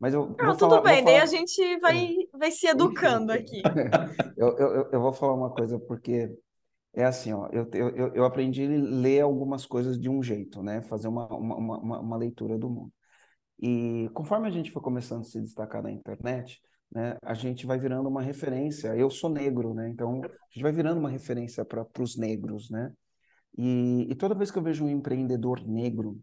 Mas eu, Não, vou tudo falar, vou bem, daí a falar. gente vai, vai se educando aqui. Eu, eu, eu- vou falar uma coisa porque é assim, ó, eu, eu, eu aprendi a ler algumas coisas de um jeito, né? Fazer uma, uma, uma uma leitura do mundo. E conforme a gente foi começando a se destacar na internet, né, a gente vai virando uma referência. Eu sou negro, né? Então a gente vai virando uma referência para os negros, né? E, e toda vez que eu vejo um empreendedor negro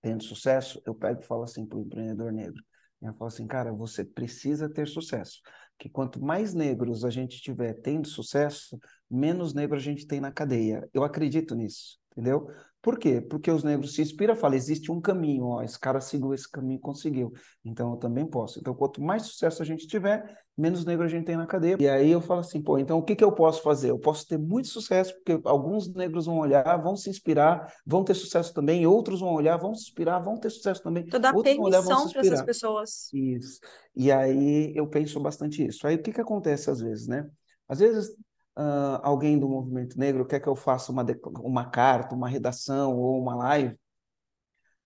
tendo sucesso, eu pego e falo assim para o empreendedor negro. Eu falo assim, cara, você precisa ter sucesso. Que quanto mais negros a gente tiver tendo sucesso, menos negro a gente tem na cadeia. Eu acredito nisso, entendeu? Por quê? Porque os negros se inspiram, falam, existe um caminho, ó, esse cara seguiu esse caminho e conseguiu, então eu também posso. Então, quanto mais sucesso a gente tiver, menos negro a gente tem na cadeia. E aí eu falo assim, pô, então o que que eu posso fazer? Eu posso ter muito sucesso, porque alguns negros vão olhar, vão se inspirar, vão ter sucesso também, outros vão olhar, vão se inspirar, vão ter sucesso também, Tu dá vão se permissão para essas pessoas. Isso. E aí eu penso bastante isso. Aí o que que acontece às vezes, né? Às vezes ah, alguém do movimento negro quer que eu faça uma, uma carta, uma redação ou uma live.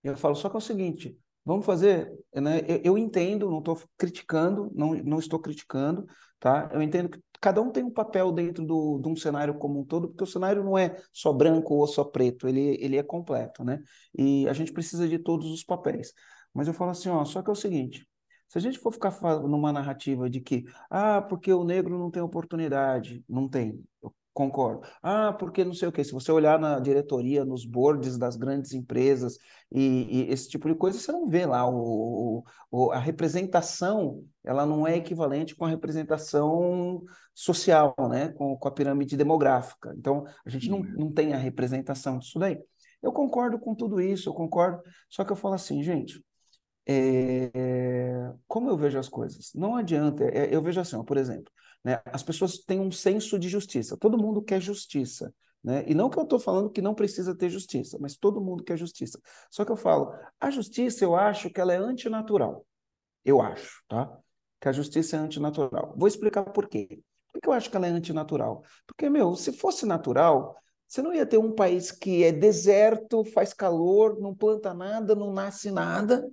Eu falo, só que é o seguinte, vamos fazer, né? Eu, eu entendo, não estou criticando, não, não estou criticando, tá? Eu entendo que cada um tem um papel dentro do, de um cenário como um todo, porque o cenário não é só branco ou só preto, ele, ele é completo, né? E a gente precisa de todos os papéis. Mas eu falo assim, ó, só que é o seguinte, se a gente for ficar numa narrativa de que, ah, porque o negro não tem oportunidade, não tem, eu concordo. Ah, porque não sei o quê. Se você olhar na diretoria, nos boards das grandes empresas e, e esse tipo de coisa, você não vê lá o, o- a representação, ela não é equivalente com a representação social, né? Com, com a pirâmide demográfica. Então, a gente não, não tem a representação disso daí. Eu concordo com tudo isso, eu concordo, só que eu falo assim, gente, é, como eu vejo as coisas? Não adianta, é, eu vejo assim, ó, por exemplo, né, as pessoas têm um senso de justiça, todo mundo quer justiça, né? E não que eu estou falando que não precisa ter justiça, mas todo mundo quer justiça. Só que eu falo, a justiça eu acho que ela é antinatural, eu acho, tá? Que a justiça é antinatural. Vou explicar por quê. Por que eu acho que ela é antinatural? Porque, meu, se fosse natural, você não ia ter um país que é deserto, faz calor, não planta nada, não nasce nada,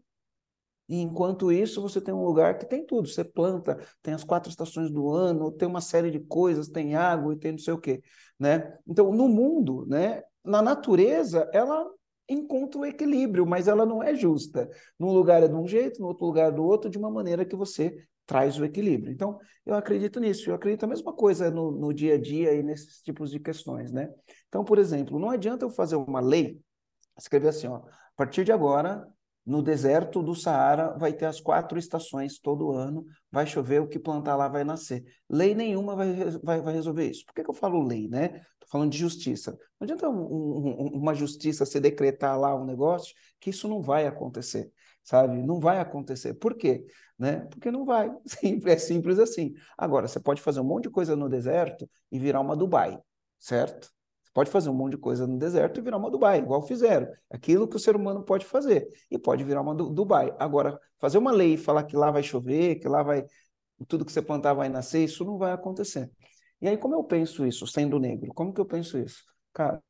e enquanto isso, você tem um lugar que tem tudo. Você planta, tem as quatro estações do ano, tem uma série de coisas, tem água e tem não sei o quê, né? Então, no mundo, né, na natureza, ela encontra o equilíbrio, mas ela não é justa. Num lugar é de um jeito, no outro lugar é do outro, de uma maneira que você traz o equilíbrio. Então, eu acredito nisso. Eu acredito a mesma coisa no, no dia a dia e nesses tipos de questões, né? Então, por exemplo, não adianta eu fazer uma lei, escrever assim, ó, a partir de agora no deserto do Saara vai ter as quatro estações todo ano, vai chover, o que plantar lá vai nascer. Lei nenhuma vai, vai, vai resolver isso. Por que, que eu falo lei, né? Estou falando de justiça. Não adianta um, um, uma justiça se decretar lá um negócio, que isso não vai acontecer, sabe? Não vai acontecer. Por quê? Né? Porque não vai. É simples assim. Agora, você pode fazer um monte de coisa no deserto e virar uma Dubai, certo? Pode fazer um monte de coisa no deserto e virar uma Dubai, igual fizeram. Aquilo que o ser humano pode fazer. E pode virar uma Dubai. Agora, fazer uma lei e falar que lá vai chover, que lá vai. Tudo que você plantar vai nascer, isso não vai acontecer. E aí, como eu penso isso, sendo negro? Como que eu penso isso? Cara,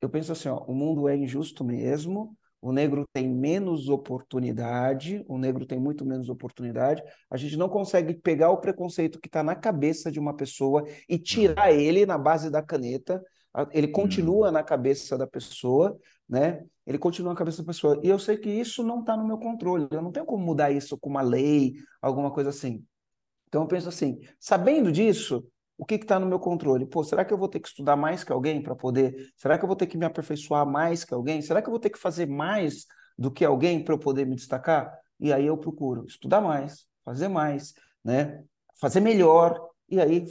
eu penso assim: ó, o mundo é injusto mesmo, o negro tem menos oportunidade, o negro tem muito menos oportunidade. A gente não consegue pegar o preconceito que está na cabeça de uma pessoa e tirar ele na base da caneta ele continua na cabeça da pessoa, né? Ele continua na cabeça da pessoa. E eu sei que isso não está no meu controle. Eu não tenho como mudar isso com uma lei, alguma coisa assim. Então eu penso assim, sabendo disso, o que está no meu controle? Pô, será que eu vou ter que estudar mais que alguém para poder? Será que eu vou ter que me aperfeiçoar mais que alguém? Será que eu vou ter que fazer mais do que alguém para eu poder me destacar? E aí eu procuro estudar mais, fazer mais, né? Fazer melhor, e aí,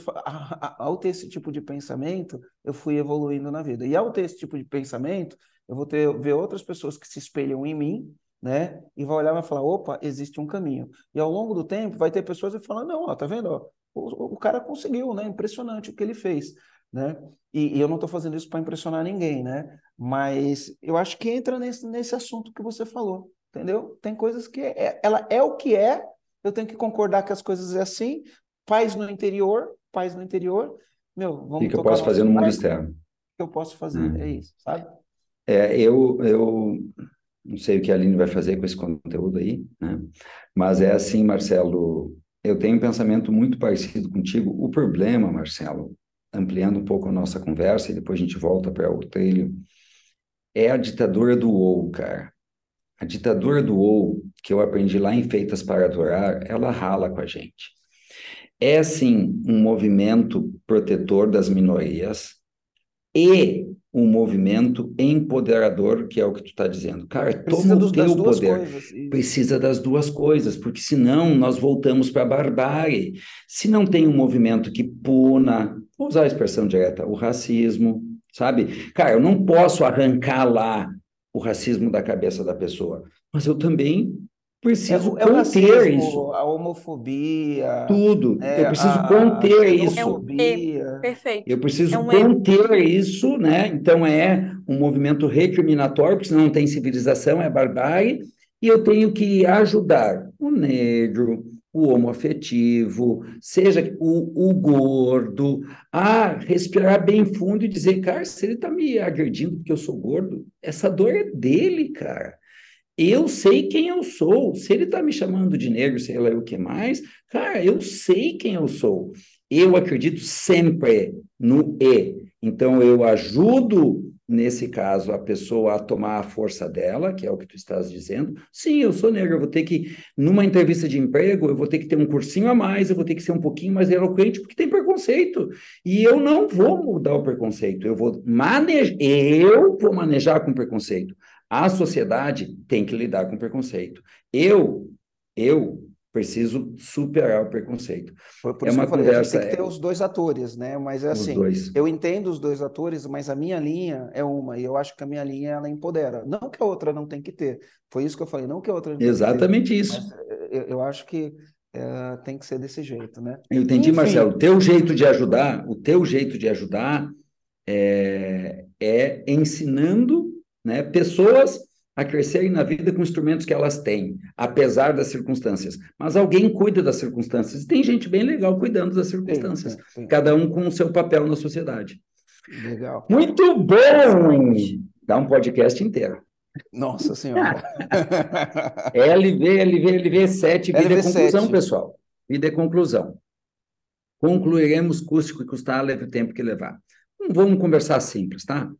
ao ter esse tipo de pensamento, eu fui evoluindo na vida. E ao ter esse tipo de pensamento, eu vou ter ver outras pessoas que se espelham em mim, né? E vai olhar e vai falar, opa, existe um caminho. E ao longo do tempo, vai ter pessoas que falam, não, ó, tá vendo? Ó, o, o cara conseguiu, né? Impressionante o que ele fez, né? E, e eu não estou fazendo isso para impressionar ninguém, né? Mas eu acho que entra nesse, nesse assunto que você falou, entendeu? Tem coisas que é, ela é o que é, eu tenho que concordar que as coisas é assim, pais no interior, pais no interior, meu, vamos O que eu posso fazer no mundo externo? O que eu posso fazer, hum. é isso, sabe? É, eu, eu, não sei o que a Aline vai fazer com esse conteúdo aí, né? Mas é assim, Marcelo, eu tenho um pensamento muito parecido contigo. O problema, Marcelo, ampliando um pouco a nossa conversa e depois a gente volta para o trilho, é a ditadura do ou, cara. A ditadura do ou, que eu aprendi lá em Feitas para Adorar, ela rala com a gente. É, sim, um movimento protetor das minorias e um movimento empoderador, que é o que tu está dizendo. Cara, precisa toma o teu poder. Coisas, precisa das duas coisas, porque senão nós voltamos para a barbárie. Se não tem um movimento que puna, vou usar a expressão direta, o racismo, sabe? Cara, eu não posso arrancar lá o racismo da cabeça da pessoa, mas eu também preciso é, é conter racismo, isso. A homofobia. Tudo. É, eu preciso a, conter a isso. É um, é, perfeito. Eu preciso é um conter isso, né? Então é um movimento recriminatório, porque senão não tem civilização, é barbárie, e eu tenho que ajudar o negro, o homoafetivo, seja o, o gordo, a respirar bem fundo e dizer, cara, se ele está me agredindo porque eu sou gordo, essa dor é dele, cara. Eu sei quem eu sou. Se ele está me chamando de negro, sei lá o que mais, cara, eu sei quem eu sou. Eu acredito sempre no E. Então, eu ajudo nesse caso, a pessoa a tomar a força dela, que é o que tu estás dizendo. Sim, eu sou negro, eu vou ter que, numa entrevista de emprego, eu vou ter que ter um cursinho a mais, eu vou ter que ser um pouquinho mais eloquente, porque tem preconceito. E eu não vou mudar o preconceito, eu vou manejar, eu vou manejar com preconceito. A sociedade tem que lidar com preconceito. Eu, eu preciso superar o preconceito. Por, por é uma falei, conversa. tem que ter é... os dois atores, né? Mas é assim, eu entendo os dois atores, mas a minha linha é uma, e eu acho que a minha linha ela empodera. Não que a outra não tem que ter. Foi isso que eu falei, não que a outra. Exatamente ter, isso. Eu, eu, acho que é, tem que ser desse jeito, né? Eu entendi, Enfim. Marcelo. O teu jeito de ajudar, o teu jeito de ajudar é, é ensinando, né, pessoas a crescerem na vida com instrumentos que elas têm, apesar das circunstâncias. Mas alguém cuida das circunstâncias. E tem gente bem legal cuidando das circunstâncias, sim, sim, sim. cada um com o seu papel na sociedade. Legal. Muito bom! Dá um podcast inteiro. Nossa Senhora. LV, LV, LV 7, vida LV e conclusão, 7. pessoal. Vida e conclusão. Concluiremos custe que custar, leve o tempo que levar. Vamos conversar simples, tá?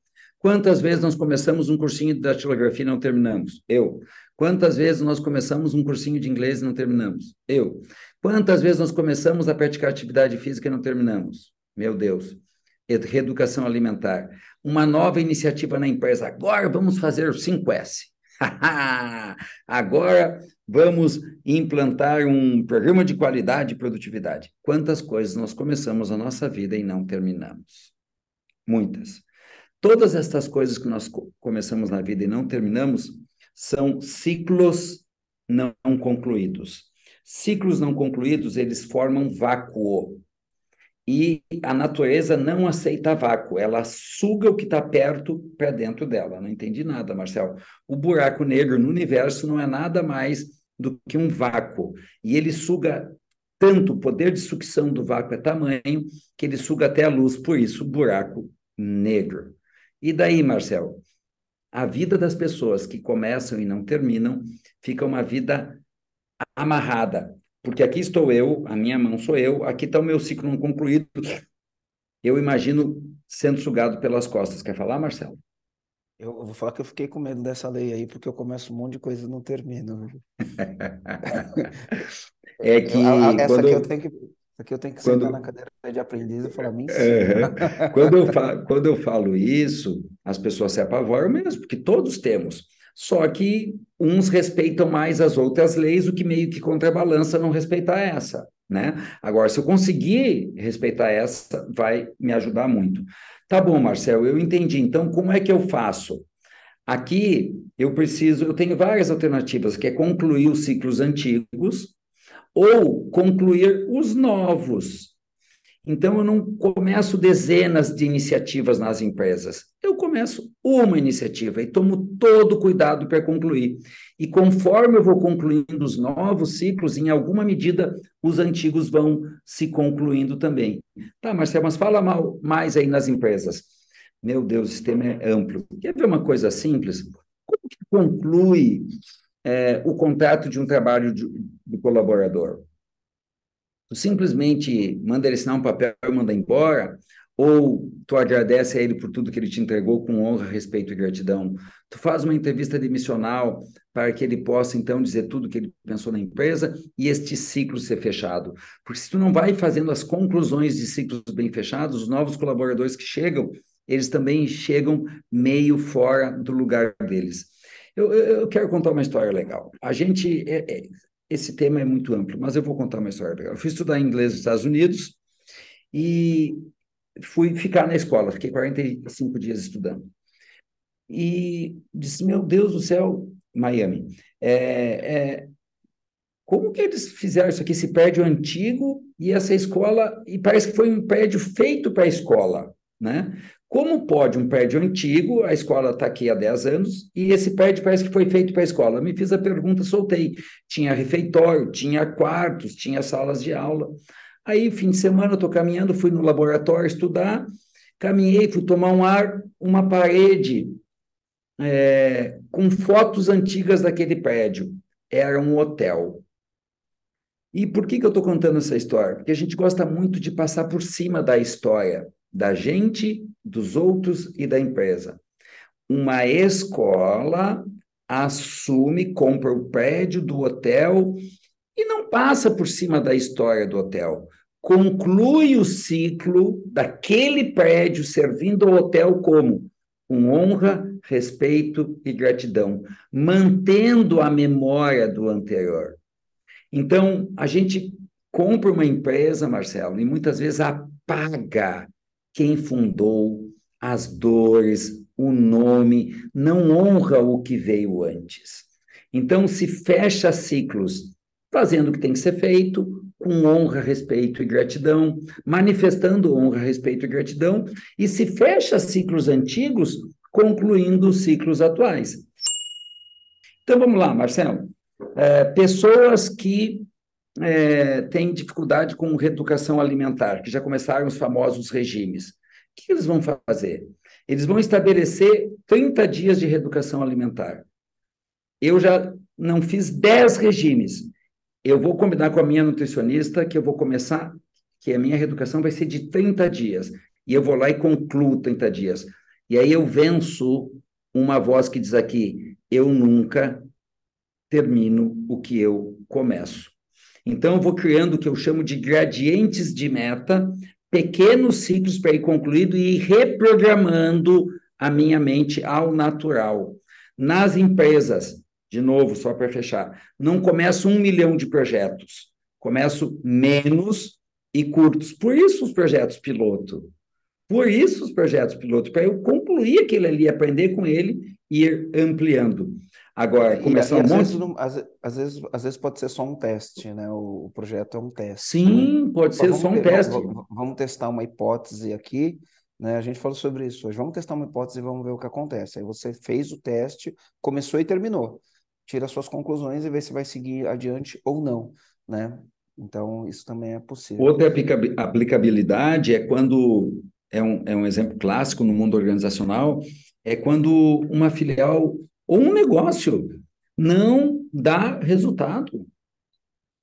Quantas vezes nós começamos um cursinho de datilografia e não terminamos? Eu. Quantas vezes nós começamos um cursinho de inglês e não terminamos? Eu. Quantas vezes nós começamos a praticar atividade física e não terminamos? Meu Deus. Reeducação alimentar. Uma nova iniciativa na empresa. Agora vamos fazer o 5S. Agora vamos implantar um programa de qualidade e produtividade. Quantas coisas nós começamos a nossa vida e não terminamos? Muitas. Todas estas coisas que nós começamos na vida e não terminamos são ciclos não concluídos. Ciclos não concluídos, eles formam vácuo. E a natureza não aceita vácuo, ela suga o que está perto para dentro dela. Não entendi nada, Marcel. O buraco negro no universo não é nada mais do que um vácuo. E ele suga tanto, o poder de sucção do vácuo é tamanho, que ele suga até a luz, por isso, buraco negro. E daí, Marcel? A vida das pessoas que começam e não terminam fica uma vida amarrada. Porque aqui estou eu, a minha mão sou eu, aqui está o meu ciclo não concluído. Eu imagino sendo sugado pelas costas. Quer falar, Marcelo? Eu, vou falar que eu fiquei com medo dessa lei aí, porque eu começo um monte de coisa e não termino. é que. essa quando... aqui eu tenho que Aqui eu tenho que quando... sentar na cadeira de aprendiz e falar, me é, quando, eu falo, quando eu falo isso, as pessoas se apavoram mesmo, porque todos temos. Só que uns respeitam mais as outras leis, o que meio que contrabalança não respeitar essa, né? Agora, se eu conseguir respeitar essa, vai me ajudar muito. Tá bom, Marcel, eu entendi. Então, como é que eu faço? Aqui eu preciso, eu tenho várias alternativas, que é concluir os ciclos antigos, ou concluir os novos. Então, eu não começo dezenas de iniciativas nas empresas. Eu começo uma iniciativa e tomo todo cuidado para concluir. E conforme eu vou concluindo os novos ciclos, em alguma medida, os antigos vão se concluindo também. Tá, Marcelo, mas fala mal, mais aí nas empresas. Meu Deus, o sistema é amplo. Quer ver uma coisa simples? Como que conclui é, o contrato de um trabalho de, de colaborador? Tu simplesmente manda ele assinar um papel e manda embora? Ou tu agradece a ele por tudo que ele te entregou com honra, respeito e gratidão? Tu faz uma entrevista demissional para que ele possa, então, dizer tudo que ele pensou na empresa e este ciclo ser fechado. Porque se tu não vai fazendo as conclusões de ciclos bem fechados, os novos colaboradores que chegam, eles também chegam meio fora do lugar deles. Eu, eu quero contar uma história legal. A gente... É, é, esse tema é muito amplo, mas eu vou contar uma história legal. Eu fui estudar inglês nos Estados Unidos e fui ficar na escola, fiquei 45 dias estudando. E disse, meu Deus do céu, Miami, é, é, como que eles fizeram isso aqui, esse prédio antigo e essa escola, e parece que foi um prédio feito para a escola, né? Como pode um prédio antigo, a escola está aqui há 10 anos, e esse prédio parece que foi feito para a escola? Me fiz a pergunta, soltei. Tinha refeitório, tinha quartos, tinha salas de aula. Aí, fim de semana, estou caminhando, fui no laboratório estudar, caminhei, fui tomar um ar, uma parede é, com fotos antigas daquele prédio. Era um hotel. E por que, que eu estou contando essa história? Porque a gente gosta muito de passar por cima da história, da gente, dos outros e da empresa. Uma escola assume, compra o prédio do hotel e não passa por cima da história do hotel. Conclui o ciclo daquele prédio servindo ao hotel como com honra, respeito e gratidão, mantendo a memória do anterior. Então, a gente compra uma empresa, Marcelo, e muitas vezes apaga quem fundou, as dores, o nome, não honra o que veio antes. Então, se fecha ciclos fazendo o que tem que ser feito, com honra, respeito e gratidão, manifestando honra, respeito e gratidão, e se fecha ciclos antigos, concluindo os ciclos atuais. Então vamos lá, Marcelo. É, pessoas que é, têm dificuldade com reeducação alimentar, que já começaram os famosos regimes, o que eles vão fazer? Eles vão estabelecer 30 dias de reeducação alimentar. Eu já não fiz 10 regimes, eu vou combinar com a minha nutricionista que eu vou começar, que a minha reeducação vai ser de 30 dias. E eu vou lá e concluo 30 dias. E aí eu venço uma voz que diz aqui: eu nunca termino o que eu começo. Então, eu vou criando o que eu chamo de gradientes de meta, pequenos ciclos para ir concluído e reprogramando a minha mente ao natural. Nas empresas, de novo, só para fechar, não começo um milhão de projetos, começo menos e curtos. Por isso os projetos piloto. Por isso os projetos piloto, para eu concluir aquele ali, aprender com ele e ir ampliando. Agora, começar e, um às monte... Vezes, não, às, às, vezes, às vezes pode ser só um teste, né? O, o projeto é um teste. Sim, pode ser só um teste. Vamos, vamos testar uma hipótese aqui, né? A gente falou sobre isso hoje. Vamos testar uma hipótese e vamos ver o que acontece. Aí você fez o teste, começou e terminou tira suas conclusões e vê se vai seguir adiante ou não, né? Então, isso também é possível. Outra aplicabilidade é quando, é um, é um exemplo clássico no mundo organizacional, é quando uma filial ou um negócio não dá resultado.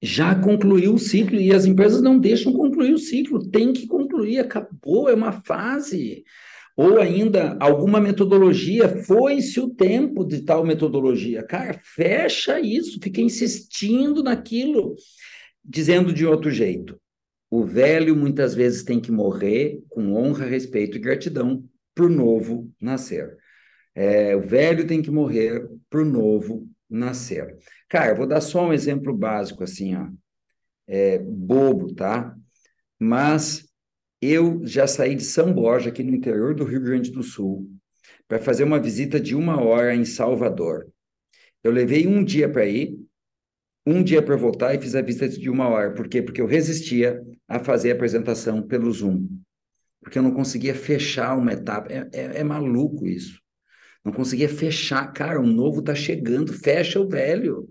Já concluiu o ciclo e as empresas não deixam concluir o ciclo, tem que concluir, acabou, é uma fase ou ainda alguma metodologia, foi-se o tempo de tal metodologia. Cara, fecha isso, fica insistindo naquilo, dizendo de outro jeito. O velho muitas vezes tem que morrer com honra, respeito e gratidão para o novo nascer. É, o velho tem que morrer para o novo nascer. Cara, eu vou dar só um exemplo básico, assim, ó. É, bobo, tá? Mas eu já saí de São Borja, aqui no interior do Rio Grande do Sul, para fazer uma visita de uma hora em Salvador. Eu levei um dia para ir, um dia para voltar e fiz a visita de uma hora. Por quê? Porque eu resistia a fazer a apresentação pelo Zoom. Porque eu não conseguia fechar uma etapa. É, é, é maluco isso. Não conseguia fechar. Cara, um novo está chegando, fecha o velho.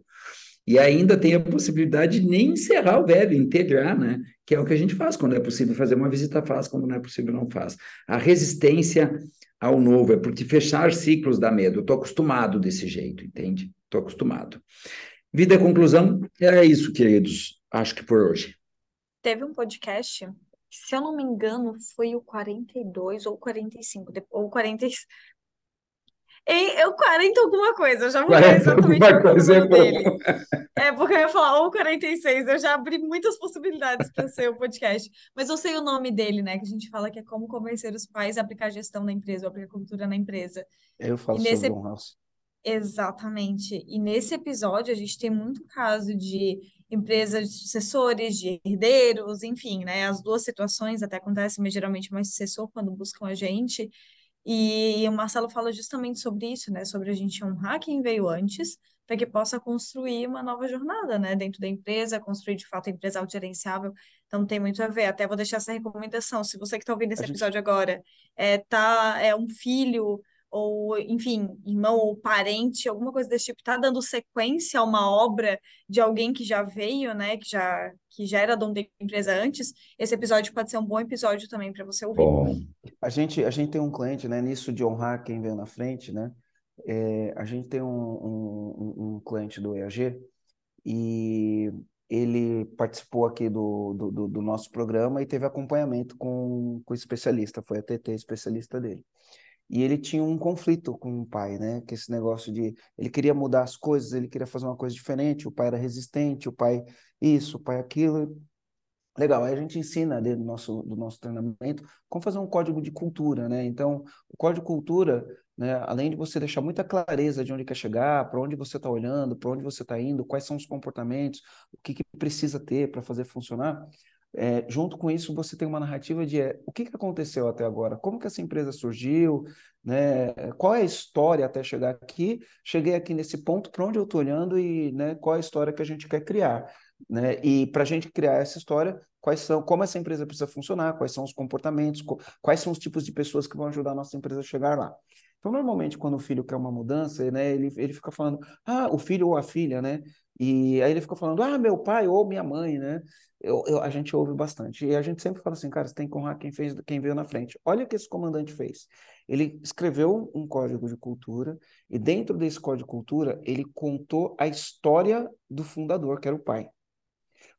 E ainda tem a possibilidade de nem encerrar o velho, integrar, né? Que é o que a gente faz quando é possível fazer uma visita, faz, quando não é possível, não faz. A resistência ao novo, é porque fechar ciclos dá medo. Eu estou acostumado desse jeito, entende? Estou acostumado. Vida conclusão, é isso, queridos. Acho que por hoje. Teve um podcast, se eu não me engano, foi o 42 ou 45, ou 40, em, eu 40 alguma coisa, eu já vou ver exatamente o coisa é dele. É, porque eu ia falar ou 46, eu já abri muitas possibilidades para ser o podcast. Mas eu sei o nome dele, né? Que a gente fala que é como convencer os pais a aplicar gestão na empresa, ou aplicar cultura na empresa. Eu falo E nesse, sobre house. exatamente. E nesse episódio a gente tem muito caso de empresas de sucessores, de herdeiros, enfim, né? As duas situações até acontecem, mas geralmente mais sucessor quando buscam a gente. E o Marcelo fala justamente sobre isso, né? Sobre a gente honrar quem veio antes, para que possa construir uma nova jornada, né? Dentro da empresa, construir de fato a empresa autogerenciável. Então tem muito a ver. Até vou deixar essa recomendação. Se você que está ouvindo esse A gente, episódio agora é, tá, é um filho, ou, enfim, irmão ou parente, alguma coisa desse tipo, tá dando sequência a uma obra de alguém que já veio, né? Que já, que já era dono da empresa antes, esse episódio pode ser um bom episódio também para você ouvir. Bom, a gente, a gente tem um cliente, né, nisso de honrar quem veio na frente, né? É, a gente tem um, um, um- cliente do EAG e ele participou aqui do, do, do- do nosso programa e teve acompanhamento com, com o especialista, foi a TT especialista dele. E ele tinha um conflito com o pai, né? Que esse negócio de ele queria mudar as coisas, ele queria fazer uma coisa diferente, o pai era resistente, o pai isso, o pai aquilo. Legal, aí a gente ensina dentro do nosso, do nosso treinamento como fazer um código de cultura, né? Então, o código de cultura, né, além de você deixar muita clareza de onde quer chegar, para onde você está olhando, para onde você está indo, quais são os comportamentos, o que, que precisa ter para fazer funcionar, é, junto com isso você tem uma narrativa de é, o que, que aconteceu até agora, como que essa empresa surgiu, né? Qual é a história até chegar aqui? Cheguei aqui nesse ponto, para onde eu estou olhando e né, qual é a história que a gente quer criar né? E para a gente criar essa história, quais são, como essa empresa precisa funcionar, quais são os comportamentos, co- quais são os tipos de pessoas que vão ajudar a nossa empresa a chegar lá. Então, normalmente, quando o filho quer uma mudança, né, ele, ele fica falando, ah, o filho ou a filha, né? E aí ele fica falando, ah, meu pai ou minha mãe, né? Eu, eu- a gente ouve bastante. E a gente sempre fala assim, cara, você tem que honrar quem fez, quem veio na frente. Olha o que esse comandante fez. Ele escreveu um código de cultura, e dentro desse código de cultura, ele contou a história do fundador, que era o pai.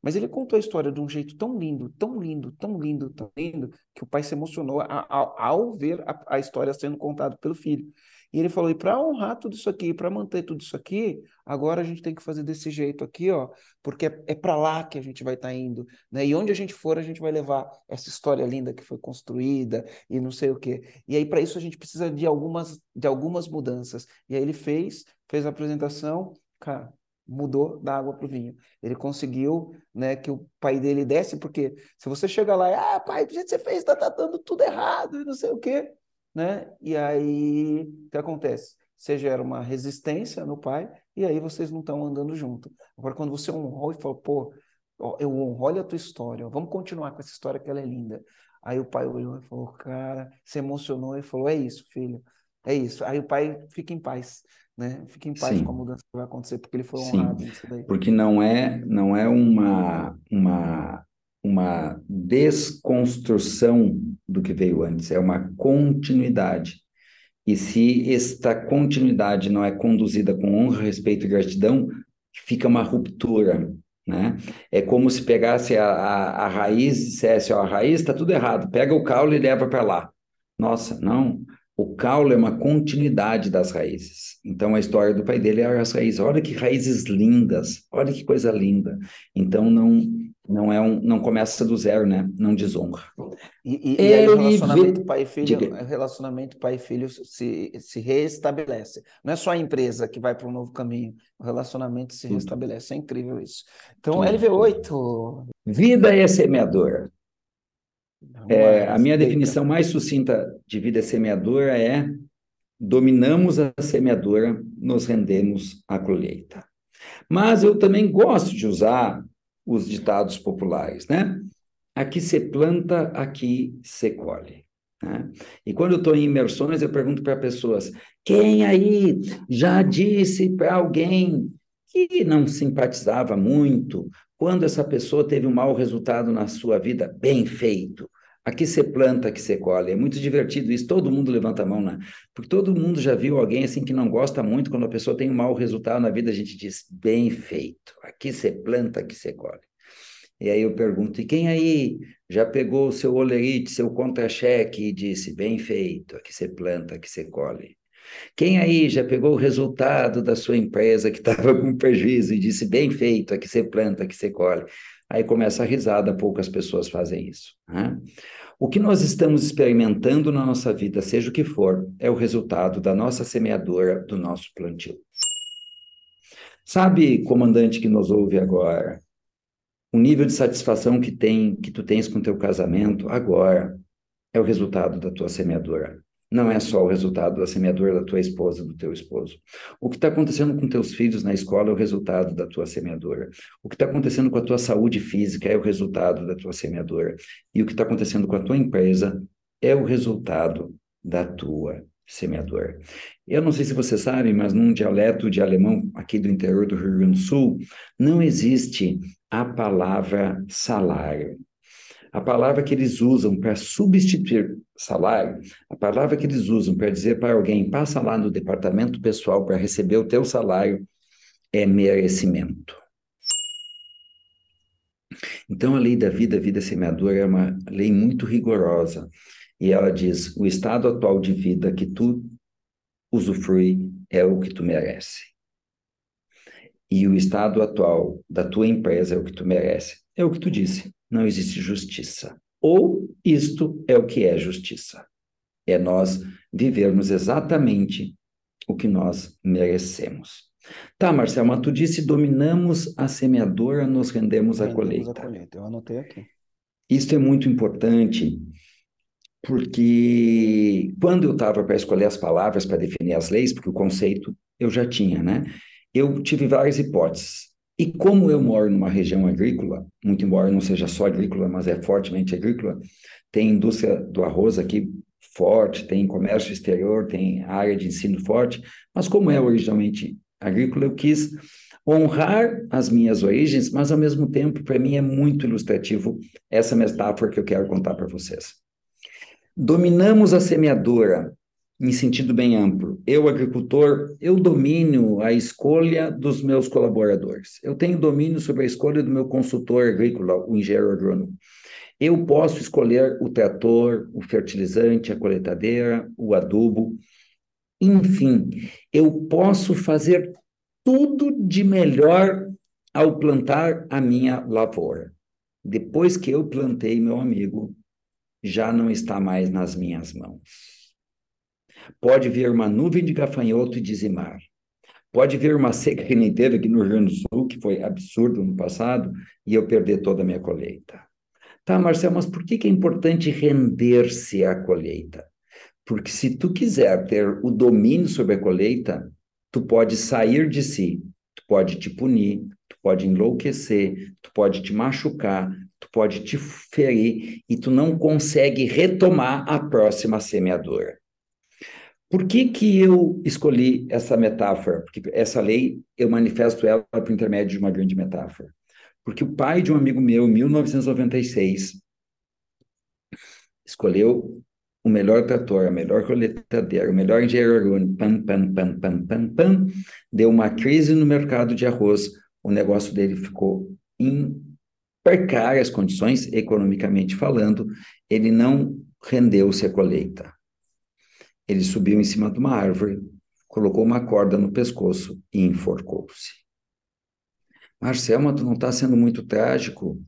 Mas ele contou a história de um jeito tão lindo, tão lindo, tão lindo, tão lindo, que o pai se emocionou ao, ao ver a, a história sendo contada pelo filho. E ele falou: e para honrar tudo isso aqui, para manter tudo isso aqui, agora a gente tem que fazer desse jeito aqui, ó, porque é, é para lá que a gente vai estar indo, né? E onde a gente for, a gente vai levar essa história linda que foi construída e não sei o quê. E aí, para isso, a gente precisa de algumas, de algumas mudanças. E aí ele fez, fez a apresentação, cara mudou da água para o vinho. Ele conseguiu, né, que o pai dele desse, porque se você chega lá e, ah, pai, do jeito que você fez, tá, tá dando tudo errado e não sei o quê, né? E aí, o que acontece? Você gera uma resistência no pai e aí vocês não estão andando junto. Agora, quando você honrou e falou, pô, eu honro, olha a tua história, vamos continuar com essa história que ela é linda. Aí o pai olhou e falou, cara, se emocionou e falou, é isso, filho, é isso. Aí o pai fica em paz, né? Fica em paz com a sim, mudança que vai acontecer, porque ele foi sim. honrado. Porque não é, não é uma, uma, uma desconstrução do que veio antes, é uma continuidade. E se esta continuidade não é conduzida com honra, respeito e gratidão, fica uma ruptura, né? É como se pegasse a, a, a raiz e dissesse, ó, a raiz está tudo errado, pega o caule e leva para lá. Nossa, não. O caule é uma continuidade das raízes. Então, a história do pai dele era as raízes. Olha que raízes lindas, olha que coisa linda. Então, não não é um, não começa do zero, né? Não desonra. E, e, e aí o relacionamento vê... pai e filho, Diga. o relacionamento pai e filho se, se restabelece. Não é só a empresa que vai para um novo caminho, o relacionamento se restabelece. É incrível isso. Então, tudo, tudo. LV8, Vida é semeadora. lá, É, a minha definição mais sucinta de vida semeadora é dominamos a semeadora, nos rendemos à colheita. Mas eu também gosto de usar os ditados populares, né? Aqui se planta, aqui se colhe. Né? E quando eu estou em imersões, eu pergunto para pessoas: quem aí já disse para alguém que não simpatizava muito quando essa pessoa teve um mau resultado na sua vida? Bem feito. Aqui você planta, aqui você colhe. É muito divertido isso. Todo mundo levanta a mão, né? Porque todo mundo já viu alguém assim que não gosta muito quando a pessoa tem um mau resultado na vida. A gente diz, bem feito. Aqui você planta, aqui você colhe. E aí eu pergunto, e quem aí já pegou o seu olerite, seu contra-cheque e disse, bem feito, aqui você planta, aqui você colhe. Quem aí já pegou o resultado da sua empresa que estava com prejuízo e disse, bem feito, aqui você planta, aqui você colhe. Aí começa a risada, poucas pessoas fazem isso. Né? O que nós estamos experimentando na nossa vida, seja o que for, é o resultado da nossa semeadora, do nosso plantio. Sabe, comandante que nos ouve agora, o nível de satisfação que tem, que tu tens com teu casamento agora é o resultado da tua semeadora não é só o resultado da semeadura da tua esposa, do teu esposo. O que está acontecendo com teus filhos na escola é o resultado da tua semeadura. O que está acontecendo com a tua saúde física é o resultado da tua semeadura. E o que está acontecendo com a tua empresa é o resultado da tua semeadora. Eu não sei se você sabe, mas num dialeto de alemão aqui do interior do Rio Grande do Sul, não existe a palavra salário. A palavra que eles usam para substituir salário, a palavra que eles usam para dizer para alguém, passa lá no departamento pessoal para receber o teu salário, é merecimento. Então, a lei da vida, vida semeadora, é uma lei muito rigorosa. E ela diz: o estado atual de vida que tu usufrui é o que tu merece. E o estado atual da tua empresa é o que tu merece. É o que tu disse não existe justiça. Ou isto é o que é justiça. É nós vivermos exatamente o que nós merecemos. Tá, Marcelo, mas tu disse dominamos a semeadora, nos rendemos à colheita. A colheita. Eu anotei aqui. Isso é muito importante, porque quando eu estava para escolher as palavras para definir as leis, porque o conceito eu já tinha, né? Eu tive várias hipóteses. E como eu moro numa região agrícola, muito embora não seja só agrícola, mas é fortemente agrícola, tem indústria do arroz aqui forte, tem comércio exterior, tem área de ensino forte, mas como é originalmente agrícola, eu quis honrar as minhas origens, mas ao mesmo tempo, para mim é muito ilustrativo essa metáfora que eu quero contar para vocês. Dominamos a semeadora em sentido bem amplo. Eu, agricultor, eu domino a escolha dos meus colaboradores. Eu tenho domínio sobre a escolha do meu consultor agrícola, o engenheiro agrônomo. Eu posso escolher o trator, o fertilizante, a coletadeira, o adubo. Enfim, eu posso fazer tudo de melhor ao plantar a minha lavoura. Depois que eu plantei, meu amigo, já não está mais nas minhas mãos. Pode vir uma nuvem de gafanhoto e dizimar. Pode vir uma seca que nem teve aqui no Rio Grande do Sul, que foi absurdo no passado, e eu perder toda a minha colheita. Tá, Marcelo, mas por que, é importante render-se à colheita? Porque se tu quiser ter o domínio sobre a colheita, tu pode sair de si, tu pode te punir, tu pode enlouquecer, tu pode te machucar, tu pode te ferir e tu não consegue retomar a próxima semeadora. Por que, que eu escolhi essa metáfora? Porque essa lei, eu manifesto ela por intermédio de uma grande metáfora. Porque o pai de um amigo meu, em 1996, escolheu o melhor trator, a melhor coletadeira, o melhor engenheiro agrônomo, pam, pam, pam, pam, pam, pam, deu uma crise no mercado de arroz, o negócio dele ficou em precárias condições, economicamente falando, ele não rendeu-se a colheita. Ele subiu em cima de uma árvore, colocou uma corda no pescoço e enforcou-se. Marcel, tu não está sendo muito trágico?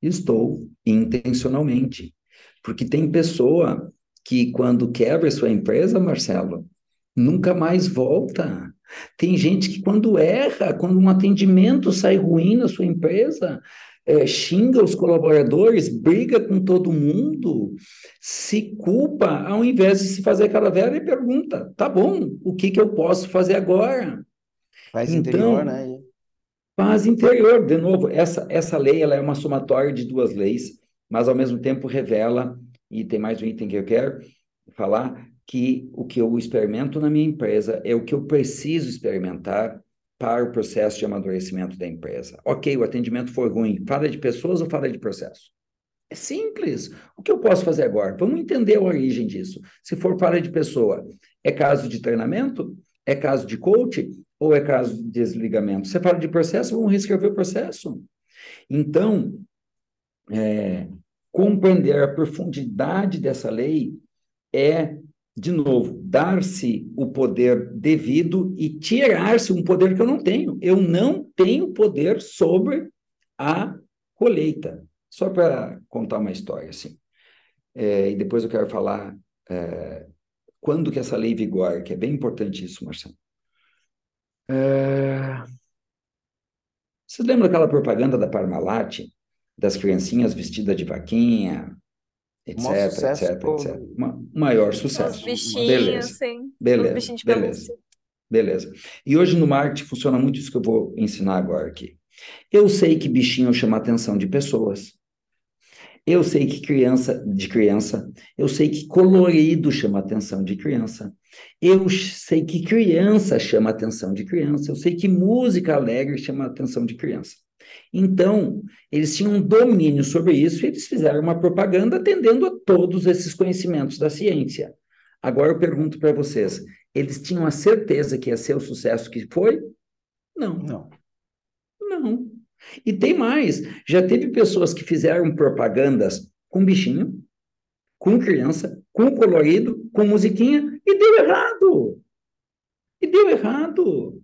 Estou, intencionalmente. Porque tem pessoa que, quando quebra sua empresa, Marcelo, nunca mais volta. Tem gente que, quando erra, quando um atendimento sai ruim na sua empresa, é, xinga os colaboradores, briga com todo mundo, se culpa, ao invés de se fazer aquela velha pergunta: tá bom, o que, que eu posso fazer agora? Paz então, interior, né? Paz interior, de novo, essa, essa lei ela é uma somatória de duas leis, mas ao mesmo tempo revela, e tem mais um item que eu quero falar, que o que eu experimento na minha empresa é o que eu preciso experimentar para o processo de amadurecimento da empresa. Ok, o atendimento foi ruim. Fala de pessoas ou fala de processo? É simples. O que eu posso fazer agora? Vamos entender a origem disso. Se for para de pessoa, é caso de treinamento? É caso de coach? Ou é caso de desligamento? Você fala de processo, vamos reescrever o processo. Então, é, compreender a profundidade dessa lei é, de novo, dar-se o poder devido e tirar-se um poder que eu não tenho. Eu não tenho poder sobre a colheita. Só para contar uma história, assim. É, e depois eu quero falar é, quando que essa lei vigora, que é bem importante isso, Marcelo. É... Você lembra daquela propaganda da Parmalat, das criancinhas vestidas de vaquinha, etc, etc, etc. Uma, maior sucesso. Os bichinhos, beleza. sim. Beleza, Os beleza. Beleza. E hoje no marketing funciona muito isso que eu vou ensinar agora aqui. Eu sei que bichinho chama a atenção de pessoas. Eu sei que criança, de criança, eu sei que colorido chama a atenção de criança. Eu sei que criança chama a atenção de criança. Eu sei que música alegre chama a atenção de criança. Então, eles tinham um domínio sobre isso e eles fizeram uma propaganda atendendo a todos esses conhecimentos da ciência. Agora eu pergunto para vocês: eles tinham a certeza que ia ser o sucesso que foi? Não. Não. Não. E tem mais: já teve pessoas que fizeram propagandas com bichinho, com criança, com colorido, com musiquinha, e deu errado. E deu errado.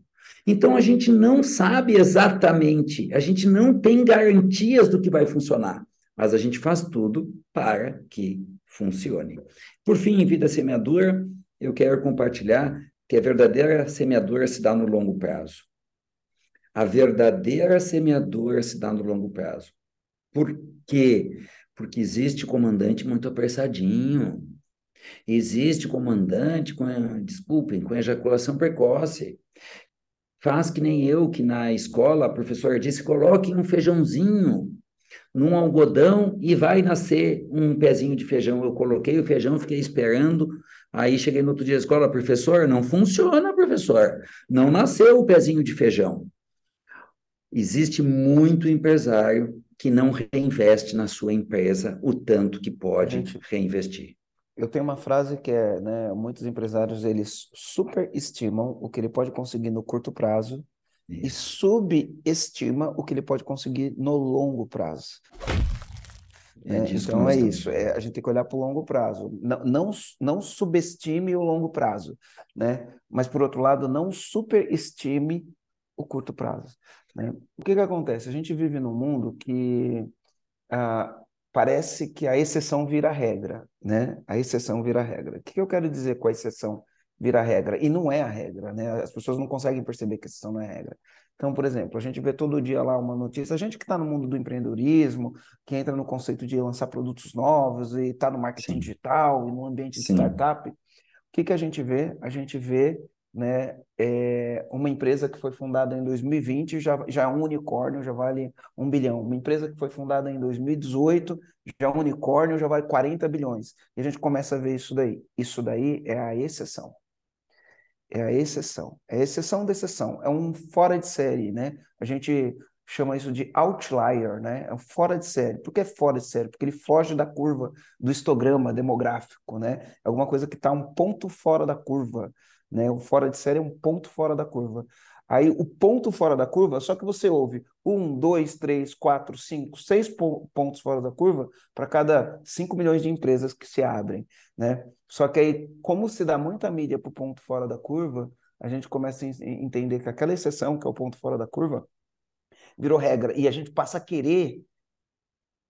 Então a gente não sabe exatamente, a gente não tem garantias do que vai funcionar, mas a gente faz tudo para que funcione. Por fim, em vida semeadora, eu quero compartilhar que a verdadeira semeadura se dá no longo prazo. A verdadeira semeadura se dá no longo prazo. Por quê? Porque existe comandante muito apressadinho. Existe comandante com, desculpem, com ejaculação precoce. Faz que nem eu, que na escola a professora disse: coloque um feijãozinho num algodão e vai nascer um pezinho de feijão. Eu coloquei o feijão, fiquei esperando. Aí cheguei no outro dia da escola, professor, não funciona, professor. Não nasceu o pezinho de feijão. Existe muito empresário que não reinveste na sua empresa o tanto que pode Gente, reinvestir. Eu tenho uma frase que é, né, muitos empresários eles superestimam o que ele pode conseguir no curto prazo isso. e subestima o que ele pode conseguir no longo prazo. É, é então é isso, é, a gente tem que olhar para o longo prazo. Não, não, não subestime o longo prazo, né? mas por outro lado, não superestime o curto prazo. Né? O que, que acontece? A gente vive num mundo que ah, parece que a exceção vira regra, né? A exceção vira regra. O que eu quero dizer com a exceção vira regra? E não é a regra, né? As pessoas não conseguem perceber que a exceção não é regra. Então, por exemplo, a gente vê todo dia lá uma notícia, a gente que está no mundo do empreendedorismo, que entra no conceito de lançar produtos novos e está no marketing Sim. digital e no ambiente de Sim. startup, o que, que a gente vê? A gente vê né? É uma empresa que foi fundada em 2020 já, já é um unicórnio, já vale um bilhão. Uma empresa que foi fundada em 2018 já é um unicórnio, já vale 40 bilhões. E a gente começa a ver isso daí. Isso daí é a exceção. É a exceção. É a exceção da exceção. É um fora de série, né? A gente chama isso de outlier, né? É um fora de série. Por que é fora de série? Porque ele foge da curva do histograma demográfico, né? É alguma coisa que está um ponto fora da curva. Né? O fora de série é um ponto fora da curva. Aí o ponto fora da curva, só que você ouve um, dois, três, quatro, cinco, seis pontos fora da curva para cada cinco milhões de empresas que se abrem, né? Só que aí, como se dá muita mídia para o ponto fora da curva, a gente começa a entender que aquela exceção, que é o ponto fora da curva, virou regra. E a gente passa a querer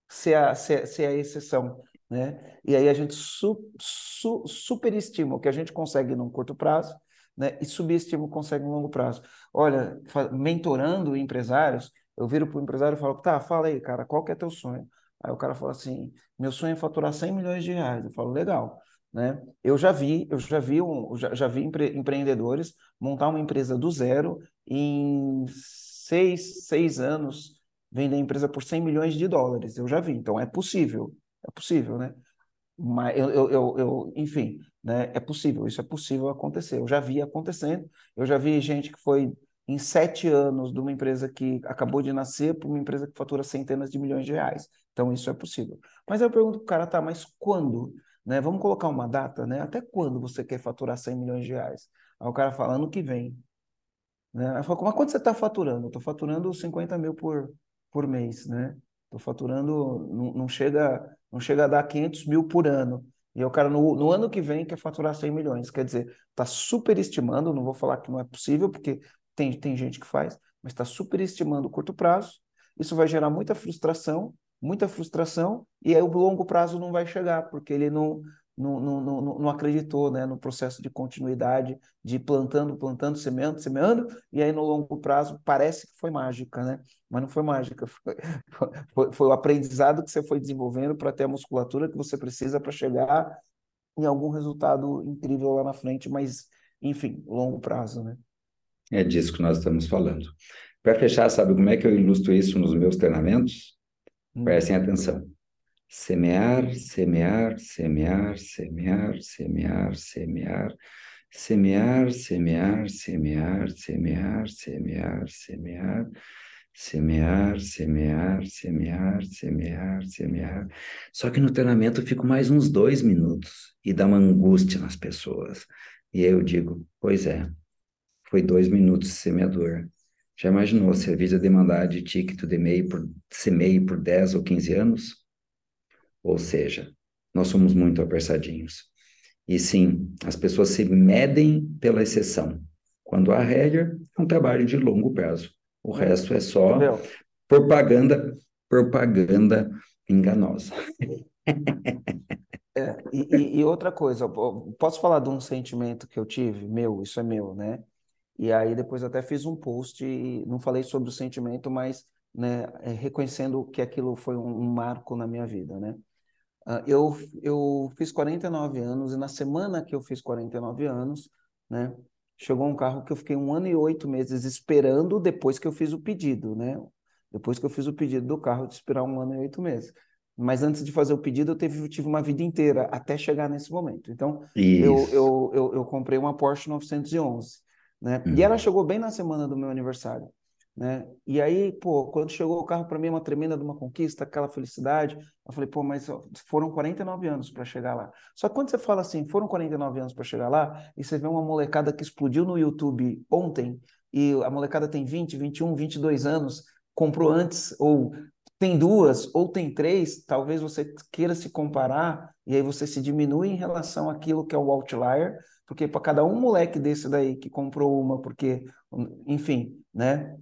ser a, ser, ser a exceção. Né? E aí a gente su, su, superestima o que a gente consegue num curto prazo né? e subestima o que consegue no longo prazo. Olha, mentorando empresários, eu viro para o empresário e falo, tá, fala aí, cara, qual que é teu sonho? Aí o cara fala assim, meu sonho é faturar 100 milhões de reais. Eu falo, legal. Né? Eu já vi, eu já vi, um, já, já vi empre, empreendedores montar uma empresa do zero em seis, seis anos, vender a empresa por 100 milhões de dólares. Eu já vi, então é possível. É possível, né? Mas eu, eu, eu, eu, enfim, né? É possível, isso é possível acontecer. Eu já vi acontecendo, eu já vi gente que foi em sete anos de uma empresa que acabou de nascer para uma empresa que fatura centenas de milhões de reais. Então, isso é possível. Mas eu pergunto para o cara, tá, mas quando? Né? Vamos colocar uma data, né? Até quando você quer faturar 100 milhões de reais? Aí o cara fala, ano que vem. Né? Eu falo, mas quanto você está faturando? Estou faturando 50 mil por, por mês, né? Estou faturando, não, não, chega, não chega a dar 500 mil por ano. E o cara, no, no ano que vem, quer faturar 100 milhões. Quer dizer, está superestimando, não vou falar que não é possível, porque tem, tem gente que faz, mas está superestimando o curto prazo. Isso vai gerar muita frustração, muita frustração, e aí o longo prazo não vai chegar, porque ele não, não, não, não, não acreditou né, no processo de continuidade, de plantando, plantando, semeando, semeando, e aí no longo prazo parece que foi mágica, né? Mas não foi mágica, foi, foi, foi o aprendizado que você foi desenvolvendo para ter a musculatura que você precisa para chegar em algum resultado incrível lá na frente, mas, enfim, longo prazo, né? É disso que nós estamos falando. Para fechar, sabe como é que eu ilustro isso nos meus treinamentos? Hum. Prestem atenção. Semear, semear, semear, semear, semear, semear, semear, semear, semear, semear, semear, semear, semear, semear, semear, semear, semear. Só que no treinamento eu fico mais uns dois minutos e dá uma angústia nas pessoas. E aí eu digo, pois é, foi dois minutos de semeador. Já imaginou se a demandar de ticket de MEI por, semeio por 10 ou 15 anos? Ou seja, nós somos muito apressadinhos. E sim, as pessoas se medem pela exceção. Quando a regra é um trabalho de longo prazo. O resto é só Entendeu? propaganda, propaganda enganosa. É, e, e, outra coisa, posso falar de um sentimento que eu tive? Meu, isso é meu, né? E aí depois até fiz um post, e não falei sobre o sentimento, mas né, é, reconhecendo que aquilo foi um, um marco na minha vida, né? Uh, eu, eu fiz 49 anos e na semana que eu fiz 49 anos, né, chegou um carro que eu fiquei um ano e oito meses esperando depois que eu fiz o pedido, né? Depois que eu fiz o pedido do carro, de esperar um ano e oito meses. Mas antes de fazer o pedido, eu, teve, tive uma vida inteira até chegar nesse momento. Então, eu, eu, eu, eu, comprei uma Porsche 911, né? Hum. E ela chegou bem na semana do meu aniversário. Né? E aí, pô, quando chegou o carro para mim, uma tremenda de uma conquista, aquela felicidade. Eu falei, pô, mas foram 49 anos para chegar lá. Só que quando você fala assim, foram 49 anos para chegar lá, e você vê uma molecada que explodiu no YouTube ontem, e a molecada tem 20, 21, 22 anos, comprou antes, ou tem duas, ou tem três, talvez você queira se comparar, e aí você se diminui em relação àquilo que é o outlier, porque para cada um moleque desse daí que comprou uma, porque, enfim, né?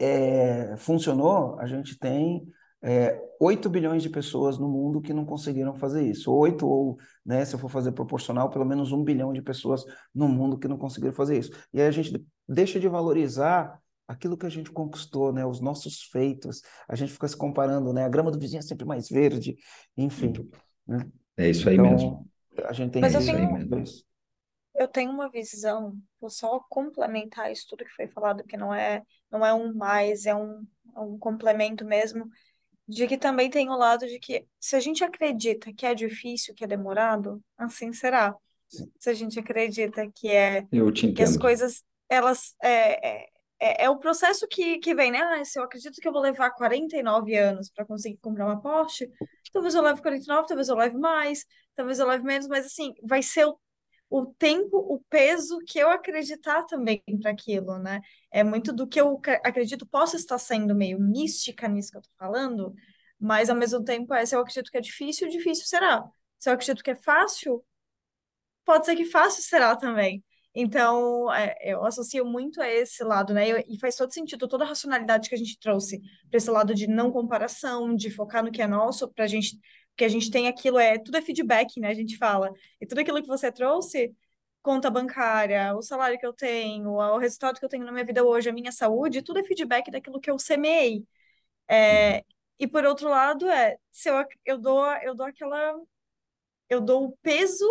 É, funcionou, a gente tem é, 8 bilhões de pessoas no mundo que não conseguiram fazer isso. 8 ou, né, se eu for fazer proporcional, pelo menos um bilhão de pessoas no mundo que não conseguiram fazer isso. E aí a gente deixa de valorizar aquilo que a gente conquistou, né, os nossos feitos. A gente fica se comparando, né, a grama do vizinho é sempre mais verde, enfim. Né? É isso aí então, mesmo. A gente tem Mas isso eu tenho, aí mesmo. Eu tenho uma visão, vou só complementar isso tudo que foi falado, que não é, não é um mais, é um, é um complemento mesmo, de que também tem o lado de que se a gente acredita que é difícil, que é demorado, assim será. Se a gente acredita que é que as coisas, elas é, é, é, é o processo que, que vem, né? Ah, se eu acredito que eu vou levar 49 anos para conseguir comprar uma Porsche, talvez eu leve 49, talvez eu leve mais, talvez eu leve menos, mas assim, vai ser o o tempo, o peso que eu acreditar também para aquilo, né? É muito do que eu acredito possa estar sendo meio mística nisso que eu tô falando, mas ao mesmo tempo é, se eu acredito que é difícil, difícil será. Se eu acredito que é fácil, pode ser que fácil será também. Então, é, eu associo muito a esse lado, né? E faz todo sentido, toda a racionalidade que a gente trouxe para esse lado de não comparação, de focar no que é nosso, para a gente que a gente tem aquilo, é tudo é feedback, né? A gente fala. E tudo aquilo que você trouxe, conta bancária, o salário que eu tenho, o resultado que eu tenho na minha vida hoje, a minha saúde, tudo é feedback daquilo que eu semeei. É, e por outro lado, é se eu, eu dou eu dou aquela eu dou o peso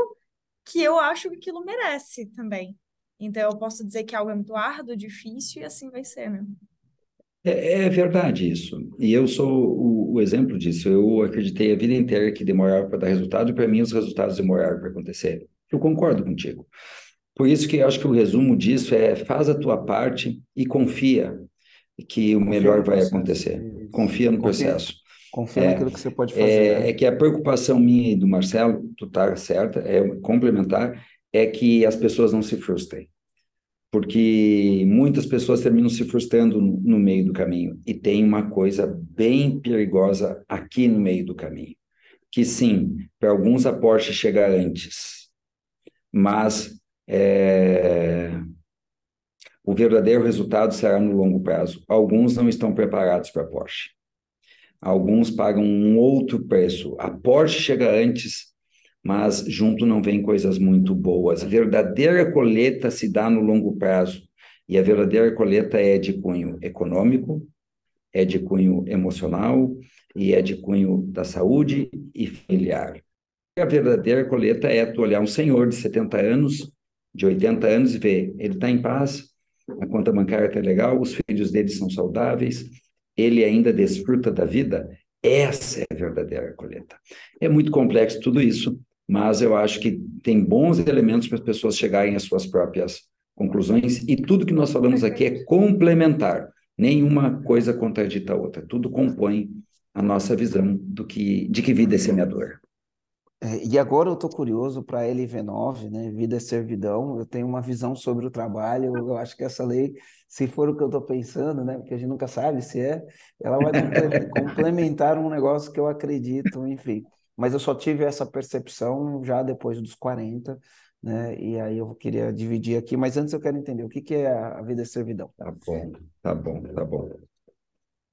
que eu acho que aquilo merece também. Então eu posso dizer que algo é muito árduo, difícil e assim vai ser, né? É, é verdade isso. E eu sou o, o, exemplo disso. Eu acreditei a vida inteira que demorava para dar resultado, e para mim os resultados demoraram para acontecer. Eu concordo contigo. Por isso que eu acho que o resumo disso é faz a tua parte e confia que o Confia melhor vai acontecer. Confia no Confia, processo. confia É, naquilo que você pode fazer. É, né? é que a preocupação minha e do Marcelo, tu tá certa, é complementar, é que as pessoas não se frustrem. Porque muitas pessoas terminam se frustrando no, meio do caminho. E tem uma coisa bem perigosa aqui no meio do caminho. Que sim, para alguns a Porsche chega antes, mas é, o verdadeiro resultado será no longo prazo. Alguns não estão preparados para a Porsche. Alguns pagam um outro preço. A Porsche chega antes, mas junto não vem coisas muito boas. A verdadeira colheita se dá no longo prazo. E a verdadeira colheita é de cunho econômico, é de cunho emocional e é de cunho da saúde e familiar. A verdadeira colheita é tu olhar um senhor de 70 anos, de 80 anos e ver, ele está em paz, a conta bancária está legal, os filhos dele são saudáveis, ele ainda desfruta da vida. Essa é a verdadeira colheita. É muito complexo tudo isso, mas eu acho que tem bons elementos para as pessoas chegarem às suas próprias conclusões e tudo que nós falamos aqui é complementar. Nenhuma coisa contradita a outra, tudo compõe a nossa visão do que de que vida é semeadora. É, e agora eu estou curioso para a LV9, né? Vida é servidão. Eu tenho uma visão sobre o trabalho. Eu acho que essa lei, se for o que eu estou pensando, né? Porque a gente nunca sabe se é, ela vai comple- complementar um negócio que eu acredito, enfim. Mas eu só tive essa percepção já depois dos 40, né? E aí eu queria dividir aqui. Mas antes eu quero entender o que que é a vida é servidão. Tá bom, tá bom, tá bom.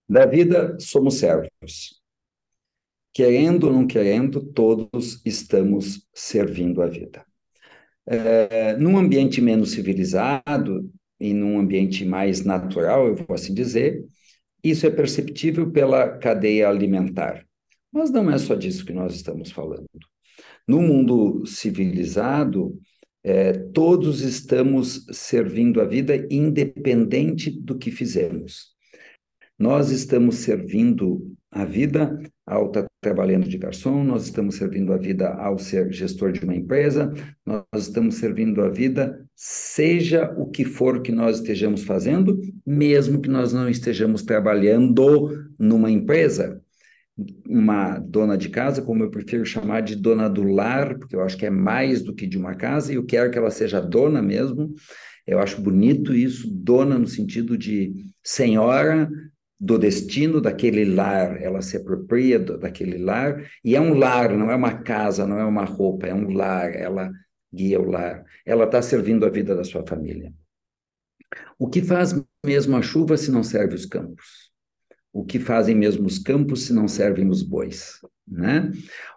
Da vida somos servos. Querendo ou não querendo, todos estamos servindo a vida. É, num ambiente menos civilizado e num ambiente mais natural, eu vou assim dizer, isso é perceptível pela cadeia alimentar. Mas não é só disso que nós estamos falando. No mundo civilizado, é, todos estamos servindo a vida independente do que fizemos. Nós estamos servindo a vida ao estar trabalhando de garçom, nós estamos servindo a vida ao ser gestor de uma empresa, nós estamos servindo a vida, seja o que for que nós estejamos fazendo, mesmo que nós não estejamos trabalhando numa empresa. Uma dona de casa, como eu prefiro chamar de dona do lar, porque eu acho que é mais do que de uma casa, e eu quero que ela seja dona mesmo. Eu acho bonito isso, dona no sentido de senhora, do destino daquele lar, ela se apropria daquele lar, e é um lar, não é uma casa, não é uma roupa, é um lar, ela guia o lar, ela está servindo a vida da sua família. O que faz mesmo a chuva se não serve os campos? O que fazem mesmo os campos se não servem os bois? Né?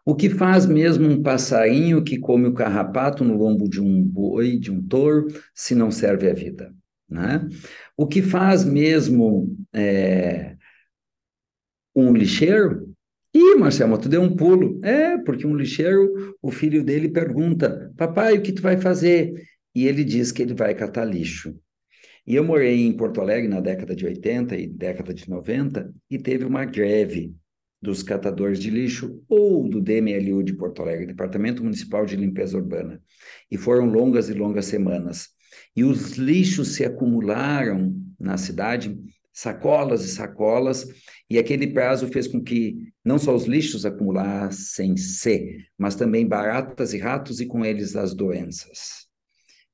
O que faz mesmo um passarinho que come o carrapato no lombo de um boi, de um touro, se não serve a vida? Né? O que faz mesmo é, um lixeiro? Ih, Marcelo, tu deu um pulo. É, porque um lixeiro, o filho dele pergunta, papai, o que tu vai fazer? E ele diz que ele vai catar lixo. E eu morei em Porto Alegre na década de 80 e década de 90 e teve uma greve dos catadores de lixo ou do DMLU de Porto Alegre, Departamento Municipal de Limpeza Urbana. E foram longas e longas semanas. E os lixos se acumularam na cidade, sacolas e sacolas, e aquele prazo fez com que não só os lixos acumulassem-se, mas também baratas e ratos e com eles as doenças.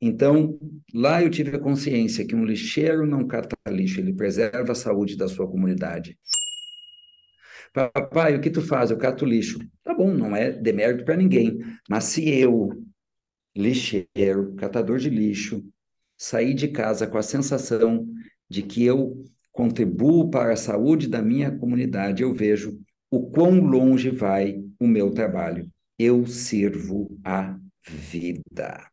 Então, lá eu tive a consciência que um lixeiro não cata lixo, ele preserva a saúde da sua comunidade. Papai, o que tu faz? Eu cato lixo. Tá bom, não é demérito para ninguém, mas se eu, lixeiro, catador de lixo, sair de casa com a sensação de que eu contribuo para a saúde da minha comunidade, eu vejo o quão longe vai o meu trabalho. Eu sirvo a vida.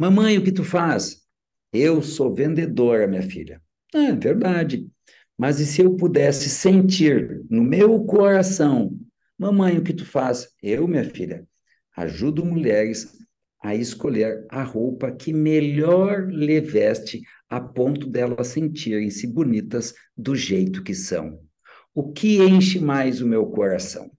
Mamãe, o que tu faz? Eu sou vendedora, minha filha. É verdade. Mas e se eu pudesse sentir no meu coração, mamãe, o que tu faz? Eu, minha filha, ajudo mulheres a escolher a roupa que melhor lhe veste a ponto delas sentirem-se bonitas do jeito que são. O que enche mais o meu coração?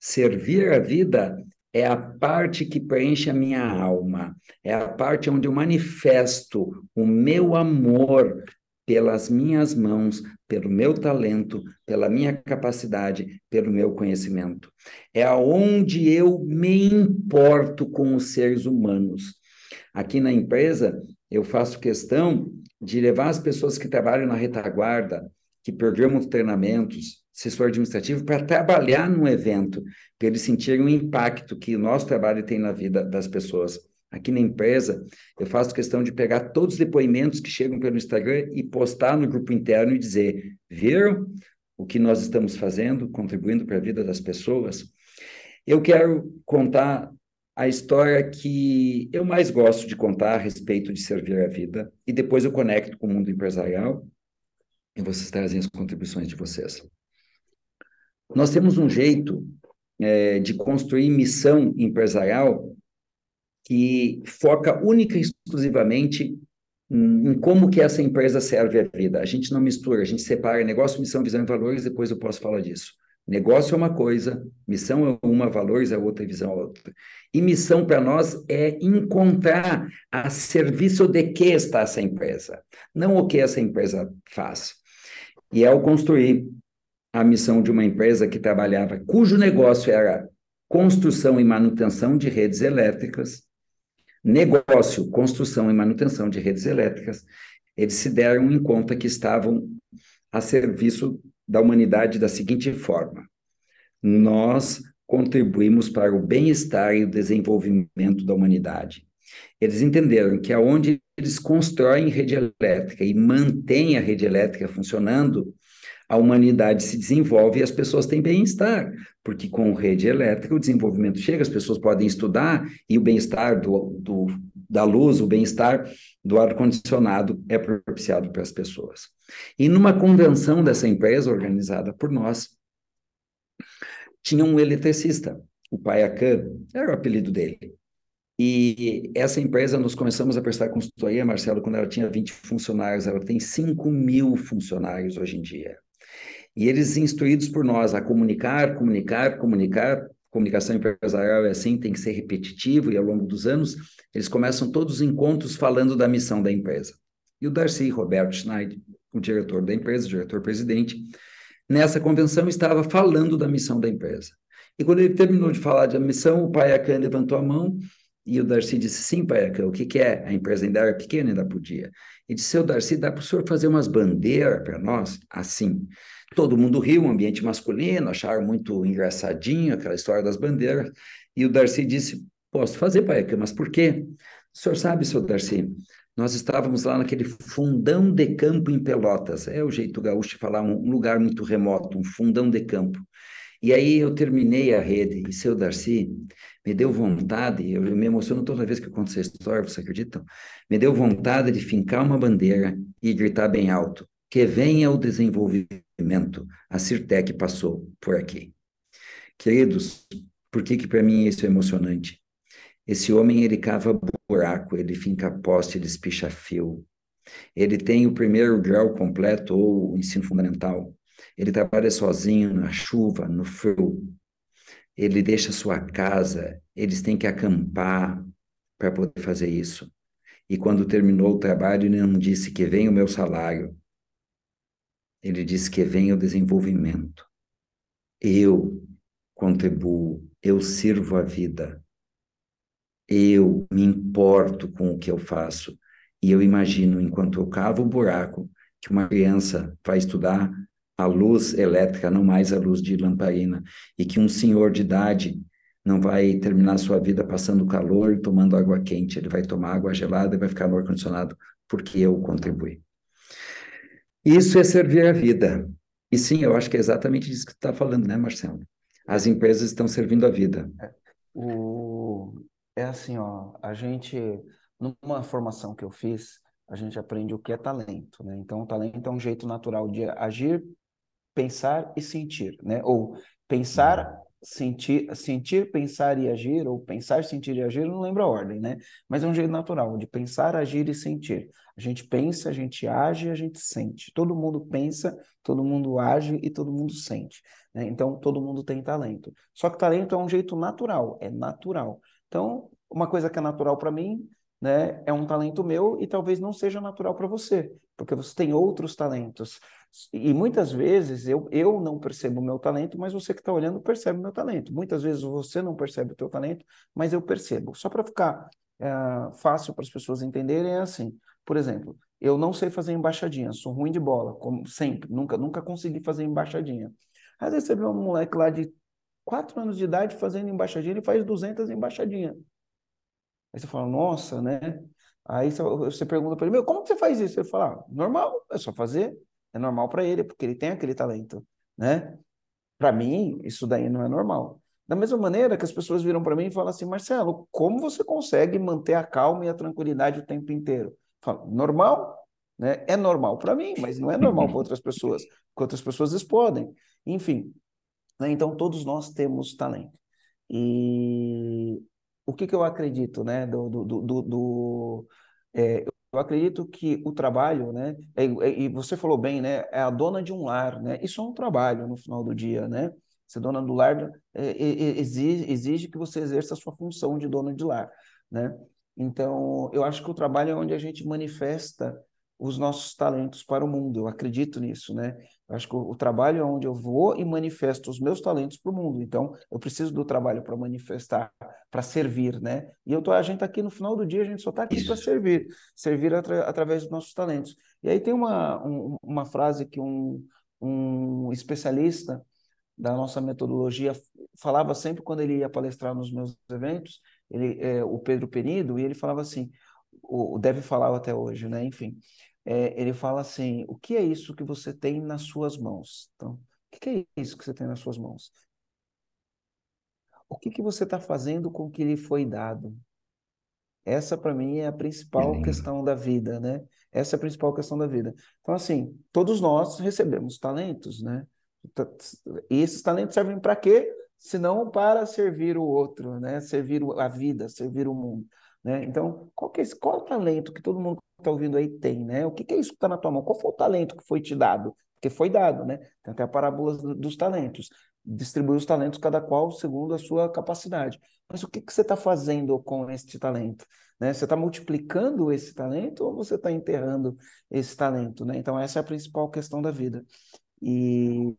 Servir a vida é a parte que preenche a minha alma, é a parte onde eu manifesto o meu amor pelas minhas mãos, pelo meu talento, pela minha capacidade, pelo meu conhecimento. É aonde eu me importo com os seres humanos. Aqui na empresa, eu faço questão de levar as pessoas que trabalham na retaguarda, que programam treinamentos, assessor administrativo, para trabalhar no evento, para eles sentirem o impacto que o nosso trabalho tem na vida das pessoas. Aqui na empresa, eu faço questão de pegar todos os depoimentos que chegam pelo Instagram e postar no grupo interno e dizer: viram o que nós estamos fazendo, contribuindo para a vida das pessoas? Eu quero contar a história que eu mais gosto de contar a respeito de servir a vida, e depois eu conecto com o mundo empresarial e vocês trazem as contribuições de vocês. Nós temos um jeito é, de construir missão empresarial que foca única e exclusivamente em como que essa empresa serve a vida. A gente não mistura, a gente separa negócio, missão, visão e valores, depois eu posso falar disso. Negócio é uma coisa, missão é uma, valores é outra, visão é outra. E missão para nós é encontrar a serviço de que está essa empresa, não o que essa empresa faz. E ao construir a missão de uma empresa que trabalhava, cujo negócio era construção e manutenção de redes elétricas, negócio, construção e manutenção de redes elétricas, eles se deram em conta que estavam a serviço da humanidade da seguinte forma: nós contribuímos para o bem-estar e o desenvolvimento da humanidade. Eles entenderam que aonde eles constroem rede elétrica e mantêm a rede elétrica funcionando, a humanidade se desenvolve e as pessoas têm bem-estar, porque com rede elétrica o desenvolvimento chega, as pessoas podem estudar e o bem-estar do, do, da luz, o bem-estar do ar-condicionado é propiciado para as pessoas. E numa convenção dessa empresa, organizada por nós, tinha um eletricista, o Paiacan, era o apelido dele. E essa empresa, nós começamos a prestar consultoria, Marcelo, quando ela tinha 20 funcionários, ela tem 5 mil funcionários hoje em dia. E eles instruídos por nós a comunicar, comunicar, comunicar, comunicação empresarial é assim, tem que ser repetitivo, e ao longo dos anos, eles começam todos os encontros falando da missão da empresa. E o Darcy Roberto Schneider, o diretor da empresa, diretor-presidente, nessa convenção estava falando da missão da empresa. E quando ele terminou de falar da missão, o pai Acan levantou a mão e o Darcy disse, sim, pai, o que, que é? A empresa ainda era pequena, ainda podia. E disse, seu Darcy, dá para o senhor fazer umas bandeiras para nós? Assim. Todo mundo riu, um ambiente masculino, acharam muito engraçadinho aquela história das bandeiras. E o Darcy disse, posso fazer, pai, mas por quê? O senhor sabe, seu Darcy, nós estávamos lá naquele fundão de campo em Pelotas. É o jeito gaúcho de falar, um lugar muito remoto, um fundão de campo. E aí eu terminei a rede, e seu Darcy me deu vontade, eu me emociono toda vez que eu conto essa história, vocês acreditam? Me deu vontade de fincar uma bandeira e gritar bem alto, que venha o desenvolvimento, a Cirtec passou por aqui. Queridos, por que que para mim isso é emocionante? Esse homem, ele cava buraco, ele finca poste, ele espicha fio, ele tem o primeiro grau completo ou o ensino fundamental, ele trabalha sozinho na chuva, no frio. Ele deixa sua casa, eles têm que acampar para poder fazer isso. E quando terminou o trabalho, ele não disse que vem o meu salário. Ele disse que vem o desenvolvimento. Eu contribuo, eu sirvo a vida. Eu me importo com o que eu faço. E eu imagino, enquanto eu cavo o buraco, que uma criança vai estudar a luz elétrica, não mais a luz de lamparina, e que um senhor de idade não vai terminar sua vida passando calor e tomando água quente, ele vai tomar água gelada e vai ficar no ar-condicionado porque eu contribuí. Isso é servir a vida. E sim, eu acho que é exatamente isso que tu está falando, né, Marcelo? As empresas estão servindo a vida. É, o... é assim, ó, a gente, numa formação que eu fiz, a gente aprende o que é talento, né? Então, o talento é um jeito natural de agir pensar e sentir, né? Ou pensar sentir, sentir, pensar e agir, ou pensar, sentir e agir, não lembro a ordem, né? Mas é um jeito natural de pensar, agir e sentir. A gente pensa, a gente age, a gente sente. Todo mundo pensa, todo mundo age e todo mundo sente. Né? Então, todo mundo tem talento. Só que talento é um jeito natural, é natural. Então, uma coisa que é natural para mim, né, é um talento meu e talvez não seja natural para você, porque você tem outros talentos. E muitas vezes eu, eu não percebo o meu talento, mas você que está olhando percebe o meu talento. Muitas vezes você não percebe o teu talento, mas eu percebo. Só para ficar é, fácil para as pessoas entenderem, é assim. Por exemplo, eu não sei fazer embaixadinha, sou ruim de bola, como sempre, nunca, nunca consegui fazer embaixadinha. Às vezes você vê um moleque lá de 4 anos de idade fazendo embaixadinha, ele faz 200 embaixadinhas. Aí você fala, nossa, né? Aí você pergunta para ele, meu, como que você faz isso? Ele fala, ah, normal, é só fazer, é normal para ele, porque ele tem aquele talento, né? Para mim, isso daí não é normal. Da mesma maneira que as pessoas viram para mim e falam assim, Marcelo, como você consegue manter a calma e a tranquilidade o tempo inteiro? Falo, normal, né? É normal para mim, mas não é normal para outras pessoas, porque outras pessoas podem. Enfim, né? então todos nós temos talento. E o que, que eu acredito, né? Do, do, do, do é, eu acredito que o trabalho, né? É, é, e você falou bem, né? É a dona de um lar, né? Isso é um trabalho no final do dia, né? Ser dona do lar é, exige, exige que você exerça a sua função de dona de lar, né? Então, eu acho que o trabalho é onde a gente manifesta os nossos talentos para o mundo. Eu acredito nisso, né? Acho que o, o trabalho é onde eu vou e manifesto os meus talentos para o mundo. Então, eu preciso do trabalho para manifestar, para servir, né? E eu tô, a gente está aqui no final do dia, a gente só está aqui para servir, servir atra, através dos nossos talentos. E aí tem uma, um, uma frase que um, um especialista da nossa metodologia falava sempre quando ele ia palestrar nos meus eventos, ele, é, o Pedro Penido, e ele falava assim, o, deve falar até hoje, né? Enfim, é, ele fala assim: o que é isso que você tem nas suas mãos? Então, o que é isso que você tem nas suas mãos? O que, que você está fazendo com o que lhe foi dado? Essa, para mim, é a principal questão da vida, né? Essa é a principal questão da vida. Então, assim, todos nós recebemos talentos, né? E esses talentos servem para quê? Senão para servir o outro, né? Servir a vida, servir o mundo. Né? Então, qual, que é esse, qual é o talento que todo mundo que está ouvindo aí tem? Né? O que, que é isso que está na tua mão? Qual foi o talento que foi te dado? Porque foi dado, né? Tem até a parábola dos talentos. Distribui os talentos, cada qual segundo a sua capacidade. Mas o que, que você está fazendo com este talento? Né? Você está multiplicando esse talento ou você está enterrando esse talento? Né? Então, essa é a principal questão da vida. E,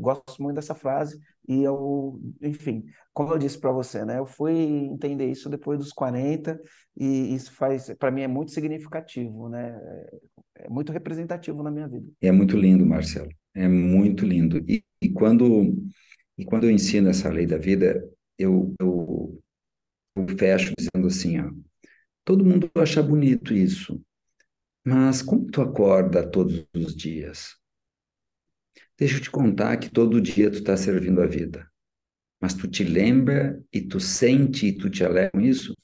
gosto muito dessa frase e eu, enfim, como eu disse para você, né, eu fui entender isso depois dos 40 e isso faz, para mim é muito significativo, né? É, é muito representativo na minha vida. É muito lindo, Marcelo. É muito lindo. E, e quando e quando eu ensino essa lei da vida, eu, eu, eu fecho dizendo assim, ó, todo mundo acha bonito isso, mas como tu acorda todos os dias? Deixa eu te contar que todo dia tu está servindo a vida. Mas tu te lembra e tu sente e tu te alegra com isso?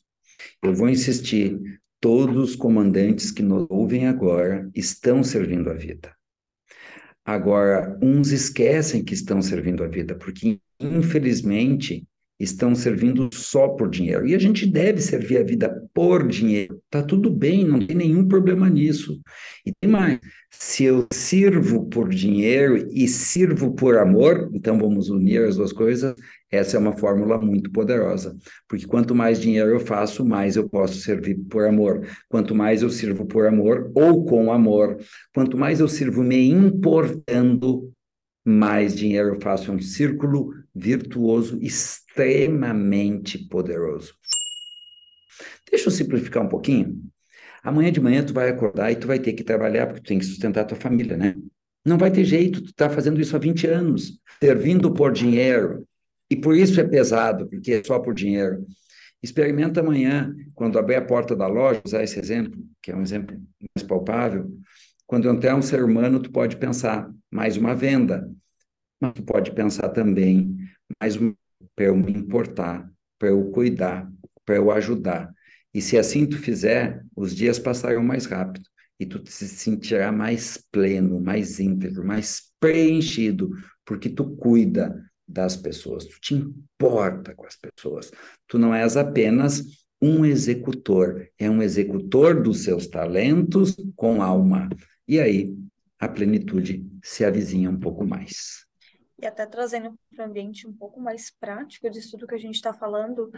Eu vou insistir. Todos os comandantes que nos ouvem agora estão servindo a vida. Agora, uns esquecem que estão servindo a vida, porque infelizmente estão servindo só por dinheiro. E a gente deve servir a vida por dinheiro. Tá tudo bem, não tem nenhum problema nisso. E tem mais, se eu sirvo por dinheiro e sirvo por amor, então vamos unir as duas coisas. Essa é uma fórmula muito poderosa, porque quanto mais dinheiro eu faço, mais eu posso servir por amor. Quanto mais eu sirvo por amor ou com amor, quanto mais eu sirvo me importando, mais dinheiro eu faço. É um círculo virtuoso extremamente poderoso. Deixa eu simplificar um pouquinho. Amanhã de manhã tu vai acordar e tu vai ter que trabalhar porque tu tem que sustentar a tua família, né? Não vai ter jeito, tu está fazendo isso há 20 anos, servindo por dinheiro. E por isso é pesado, porque é só por dinheiro. Experimenta amanhã, quando abrir a porta da loja, usar esse exemplo, que é um exemplo mais palpável. Quando entrar um ser humano, tu pode pensar, mais uma venda. Mas tu pode pensar também, mais uma para eu me importar, para eu cuidar, para eu ajudar. E se assim tu fizer, os dias passarão mais rápido e tu se sentirá mais pleno, mais íntegro, mais preenchido, porque tu cuida, das pessoas, tu te importa com as pessoas. Tu não és apenas um executor, é um executor dos seus talentos com alma. E aí a plenitude se avizinha um pouco mais. E até trazendo para o ambiente um pouco mais prático disso tudo que a gente está falando,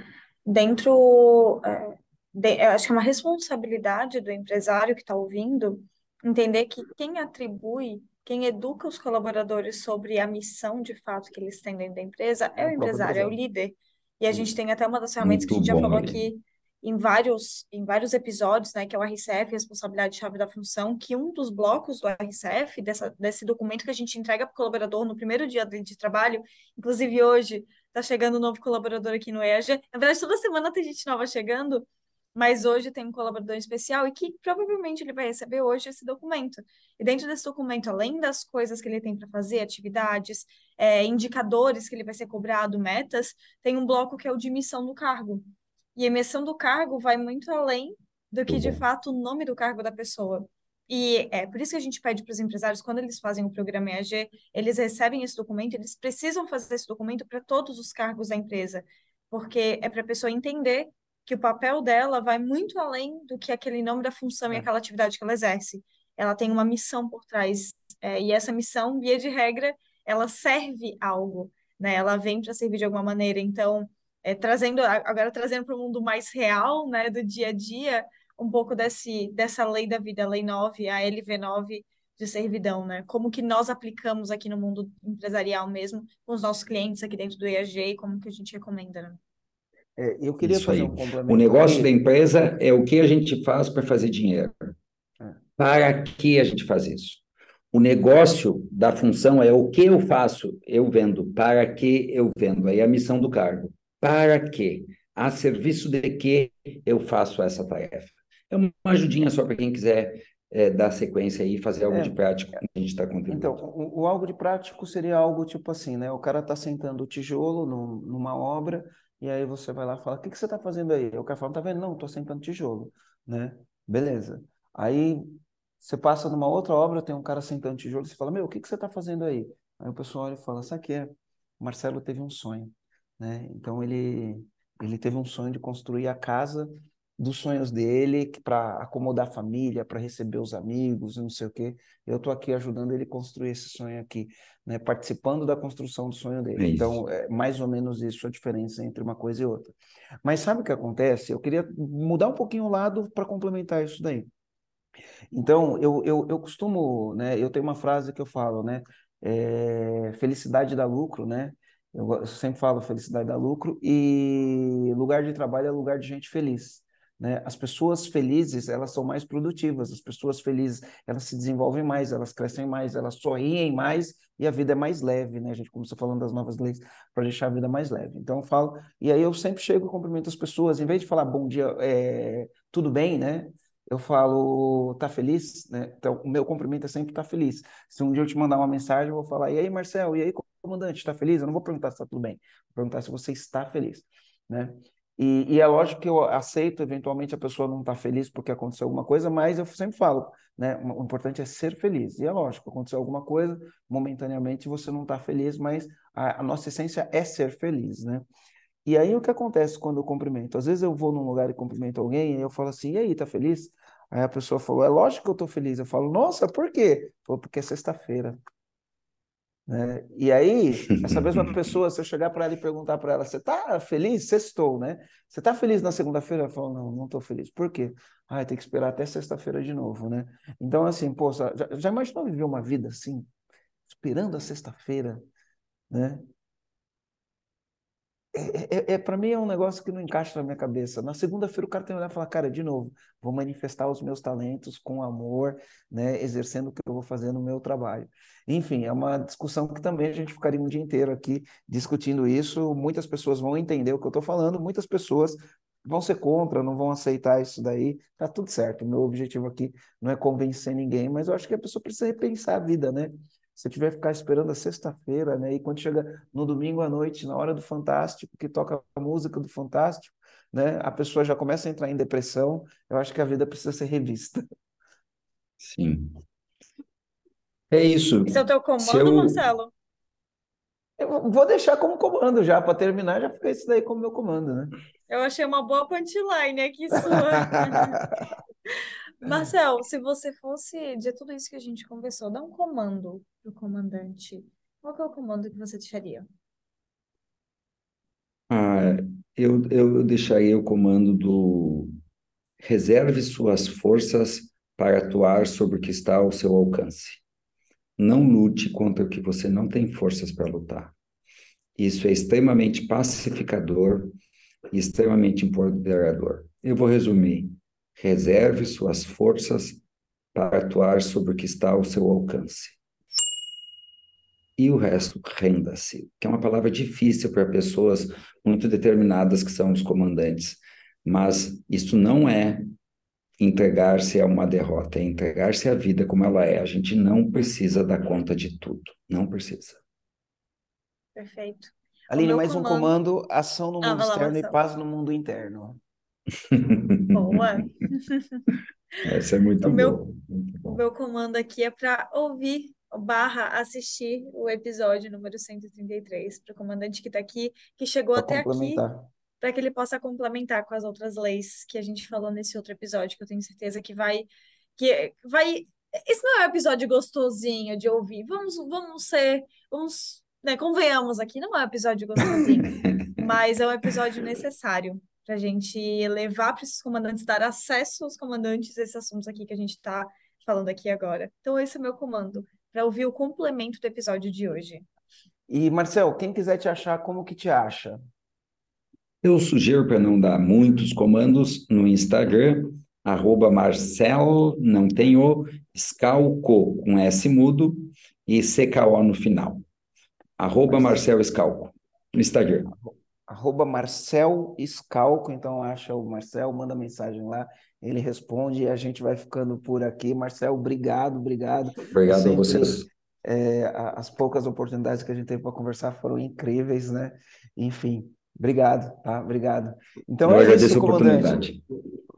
dentro, é, de, acho que é uma responsabilidade do empresário que está ouvindo entender que quem atribui quem educa os colaboradores sobre a missão de fato que eles têm dentro da empresa é, é o empresário, é o líder. E a gente tem até uma das ferramentas Muito que a gente já falou aqui em vários, em vários episódios, né, que é o RCF, responsabilidade-chave da função, que um dos blocos do RCF, dessa, desse documento que a gente entrega para o colaborador no primeiro dia de trabalho, inclusive hoje está chegando um novo colaborador aqui no EJA. Na verdade, toda semana tem gente nova chegando, mas hoje tem um colaborador especial e que provavelmente ele vai receber hoje esse documento. E dentro desse documento, além das coisas que ele tem para fazer, atividades, é, indicadores que ele vai ser cobrado, metas, tem um bloco que é o de missão do cargo. E a missão do cargo vai muito além do que, de fato, o nome do cargo da pessoa. E é por isso que a gente pede para os empresários, quando eles fazem o programa EAG, eles recebem esse documento, eles precisam fazer esse documento para todos os cargos da empresa, porque é para a pessoa entender que o papel dela vai muito além do que aquele nome da função e é. aquela atividade que ela exerce. Ela tem uma missão por trás, é, e essa missão, via de regra, ela serve algo, né? Ela vem para servir de alguma maneira. Então, é, trazendo agora trazendo para o mundo mais real, né, do dia a dia, um pouco desse dessa lei da vida, a lei 9, a LV9 de servidão, né? Como que nós aplicamos aqui no mundo empresarial mesmo, com os nossos clientes aqui dentro do EAG, e como que a gente recomenda, né? É, eu queria Isso fazer aí. um complemento. O negócio da empresa é o que a gente faz para fazer dinheiro. É. Para que a gente faz isso? O negócio da função é o que eu faço, eu vendo. Para que eu vendo? Aí é a missão do cargo. Para que? A serviço de que eu faço essa tarefa? É uma ajudinha só para quem quiser é, dar sequência aí e fazer algo é, de prático que a gente está contribuindo. Então, o, o, algo de prático seria algo tipo assim, né? O cara está sentando o tijolo num, numa obra, e aí você vai lá e fala, o que, que você está fazendo aí? O cara fala, tá vendo? Não, estou sentando tijolo, né? Beleza. Aí você passa numa outra obra, tem um cara sentando tijolo, e você fala, meu, o que, que você está fazendo aí? Aí o pessoal olha e fala, sabe o que é? O Marcelo teve um sonho, né? Então ele, ele teve um sonho de construir a casa dos sonhos dele para acomodar a família, para receber os amigos, não sei o quê. Eu estou aqui ajudando ele a construir esse sonho aqui, né? participando da construção do sonho dele. É então, é mais ou menos isso a diferença entre uma coisa e outra. Mas sabe o que acontece? Eu queria mudar um pouquinho o lado para complementar isso daí. Então, eu, eu, eu costumo, né? Eu tenho uma frase que eu falo, né? É, felicidade dá lucro, né? Eu sempre falo felicidade dá lucro e lugar de trabalho é lugar de gente feliz. Né? As pessoas felizes, elas são mais produtivas, as pessoas felizes, elas se desenvolvem mais, elas crescem mais, elas sorriem mais e a vida é mais leve, né? A gente começou falando das novas leis para deixar a vida mais leve. Então eu falo, e aí eu sempre chego e cumprimento as pessoas, em vez de falar bom dia, é, tudo bem, né? Eu falo, tá feliz? Né? Então, o meu cumprimento é sempre tá feliz. Se um dia eu te mandar uma mensagem, eu vou falar, e aí, Marcel, e aí, comandante, tá feliz? Eu não vou perguntar se tá tudo bem, vou perguntar se você está feliz, né? E, e, é lógico que eu aceito, eventualmente a pessoa não está feliz porque aconteceu alguma coisa, mas eu sempre falo, né? O importante é ser feliz. E é lógico, aconteceu alguma coisa, momentaneamente você não está feliz, mas a, a, nossa essência é ser feliz, né? E aí o que acontece quando eu cumprimento? Às vezes eu vou num lugar e cumprimento alguém e eu falo assim, e aí, tá feliz? Aí a pessoa falou, é lógico que eu estou feliz. Eu falo, nossa, por quê? Falou, porque é sexta-feira. Né? E aí, essa mesma pessoa, se eu chegar para ela e perguntar para ela, você está feliz? Sextou, né? Você está feliz na segunda-feira? Ela fala, não, não estou feliz. Por quê? Ah, tem que esperar até sexta-feira de novo, né? Então, assim, pô, já, já imaginou viver uma vida assim, esperando a sexta-feira, né? É, é, é para mim é um negócio que não encaixa na minha cabeça. Na segunda-feira o cara tem que olhar e falar, cara, de novo, vou manifestar os meus talentos com amor, né, exercendo o que eu vou fazer no meu trabalho. Enfim, é uma discussão que também a gente ficaria um dia inteiro aqui discutindo isso. Muitas pessoas vão entender o que eu estou falando, muitas pessoas vão ser contra, não vão aceitar isso daí. Tá tudo certo. Meu objetivo aqui não é convencer ninguém, mas eu acho que a pessoa precisa repensar a vida, né? Se tiver ficar esperando a sexta-feira, né? E quando chega no domingo à noite, na hora do Fantástico, que toca a música do Fantástico, né? A pessoa já começa a entrar em depressão. Eu acho que a vida precisa ser revista. Sim. É isso. Esse é o teu comando, eu... Marcelo? Eu vou deixar como comando já, para terminar, já fica isso daí como meu comando, né? Eu achei uma boa punchline aqui sua. Marcel, se você fosse, de tudo isso que a gente conversou, dá um comando pro comandante. Qual é o comando que você deixaria? Ah, eu, eu deixaria o comando do reserve suas forças para atuar sobre o que está ao seu alcance. Não lute contra o que você não tem forças para lutar. Isso é extremamente pacificador e extremamente empoderador. Eu vou resumir. Reserve suas forças para atuar sobre o que está ao seu alcance. E o resto, renda-se, que é uma palavra difícil para pessoas muito determinadas que são os comandantes. Mas isso não é entregar-se a uma derrota, é entregar-se à vida como ela é. A gente não precisa dar conta de tudo, não precisa. Perfeito. Aline, mais um comando- comando, ação no Ah, mundo lá, externo e paz no mundo interno. Boa. Essa é muito O meu- boa. muito O meu comando aqui é para ouvir barra assistir o episódio número 133, para o comandante que está aqui, que chegou Para até aqui, para que ele possa complementar com as outras leis que a gente falou nesse outro episódio, que eu tenho certeza que vai, que vai. Esse não é um episódio gostosinho de ouvir. Vamos, vamos ser, vamos, né, convenhamos aqui, não é um episódio gostosinho, mas é um episódio necessário para a gente levar para esses comandantes, dar acesso aos comandantes a esses assuntos aqui que a gente está falando aqui agora. Então, esse é o meu comando, para ouvir o complemento do episódio de hoje. E, Marcel, quem quiser te achar, como que te acha? Eu sugiro para não dar muitos comandos no Instagram, arroba Marcel, não tem o, Scalco, com S mudo e CKO no final. Arroba Marcel Scalco, no Instagram. Arroba Marcel Scalco, então acha o Marcel, manda mensagem lá, ele responde e a gente vai ficando por aqui. Marcel, obrigado, obrigado. Obrigado a Sempre- vocês. É, a- as poucas oportunidades que a gente teve para conversar foram incríveis, né? Enfim, obrigado, tá? Obrigado. Então Eu é agradeço isso, a comandante. oportunidade.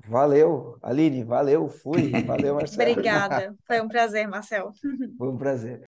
Valeu, Aline, valeu, fui. Valeu, Marcelo. Obrigada. Foi um prazer, Marcel. Foi um prazer.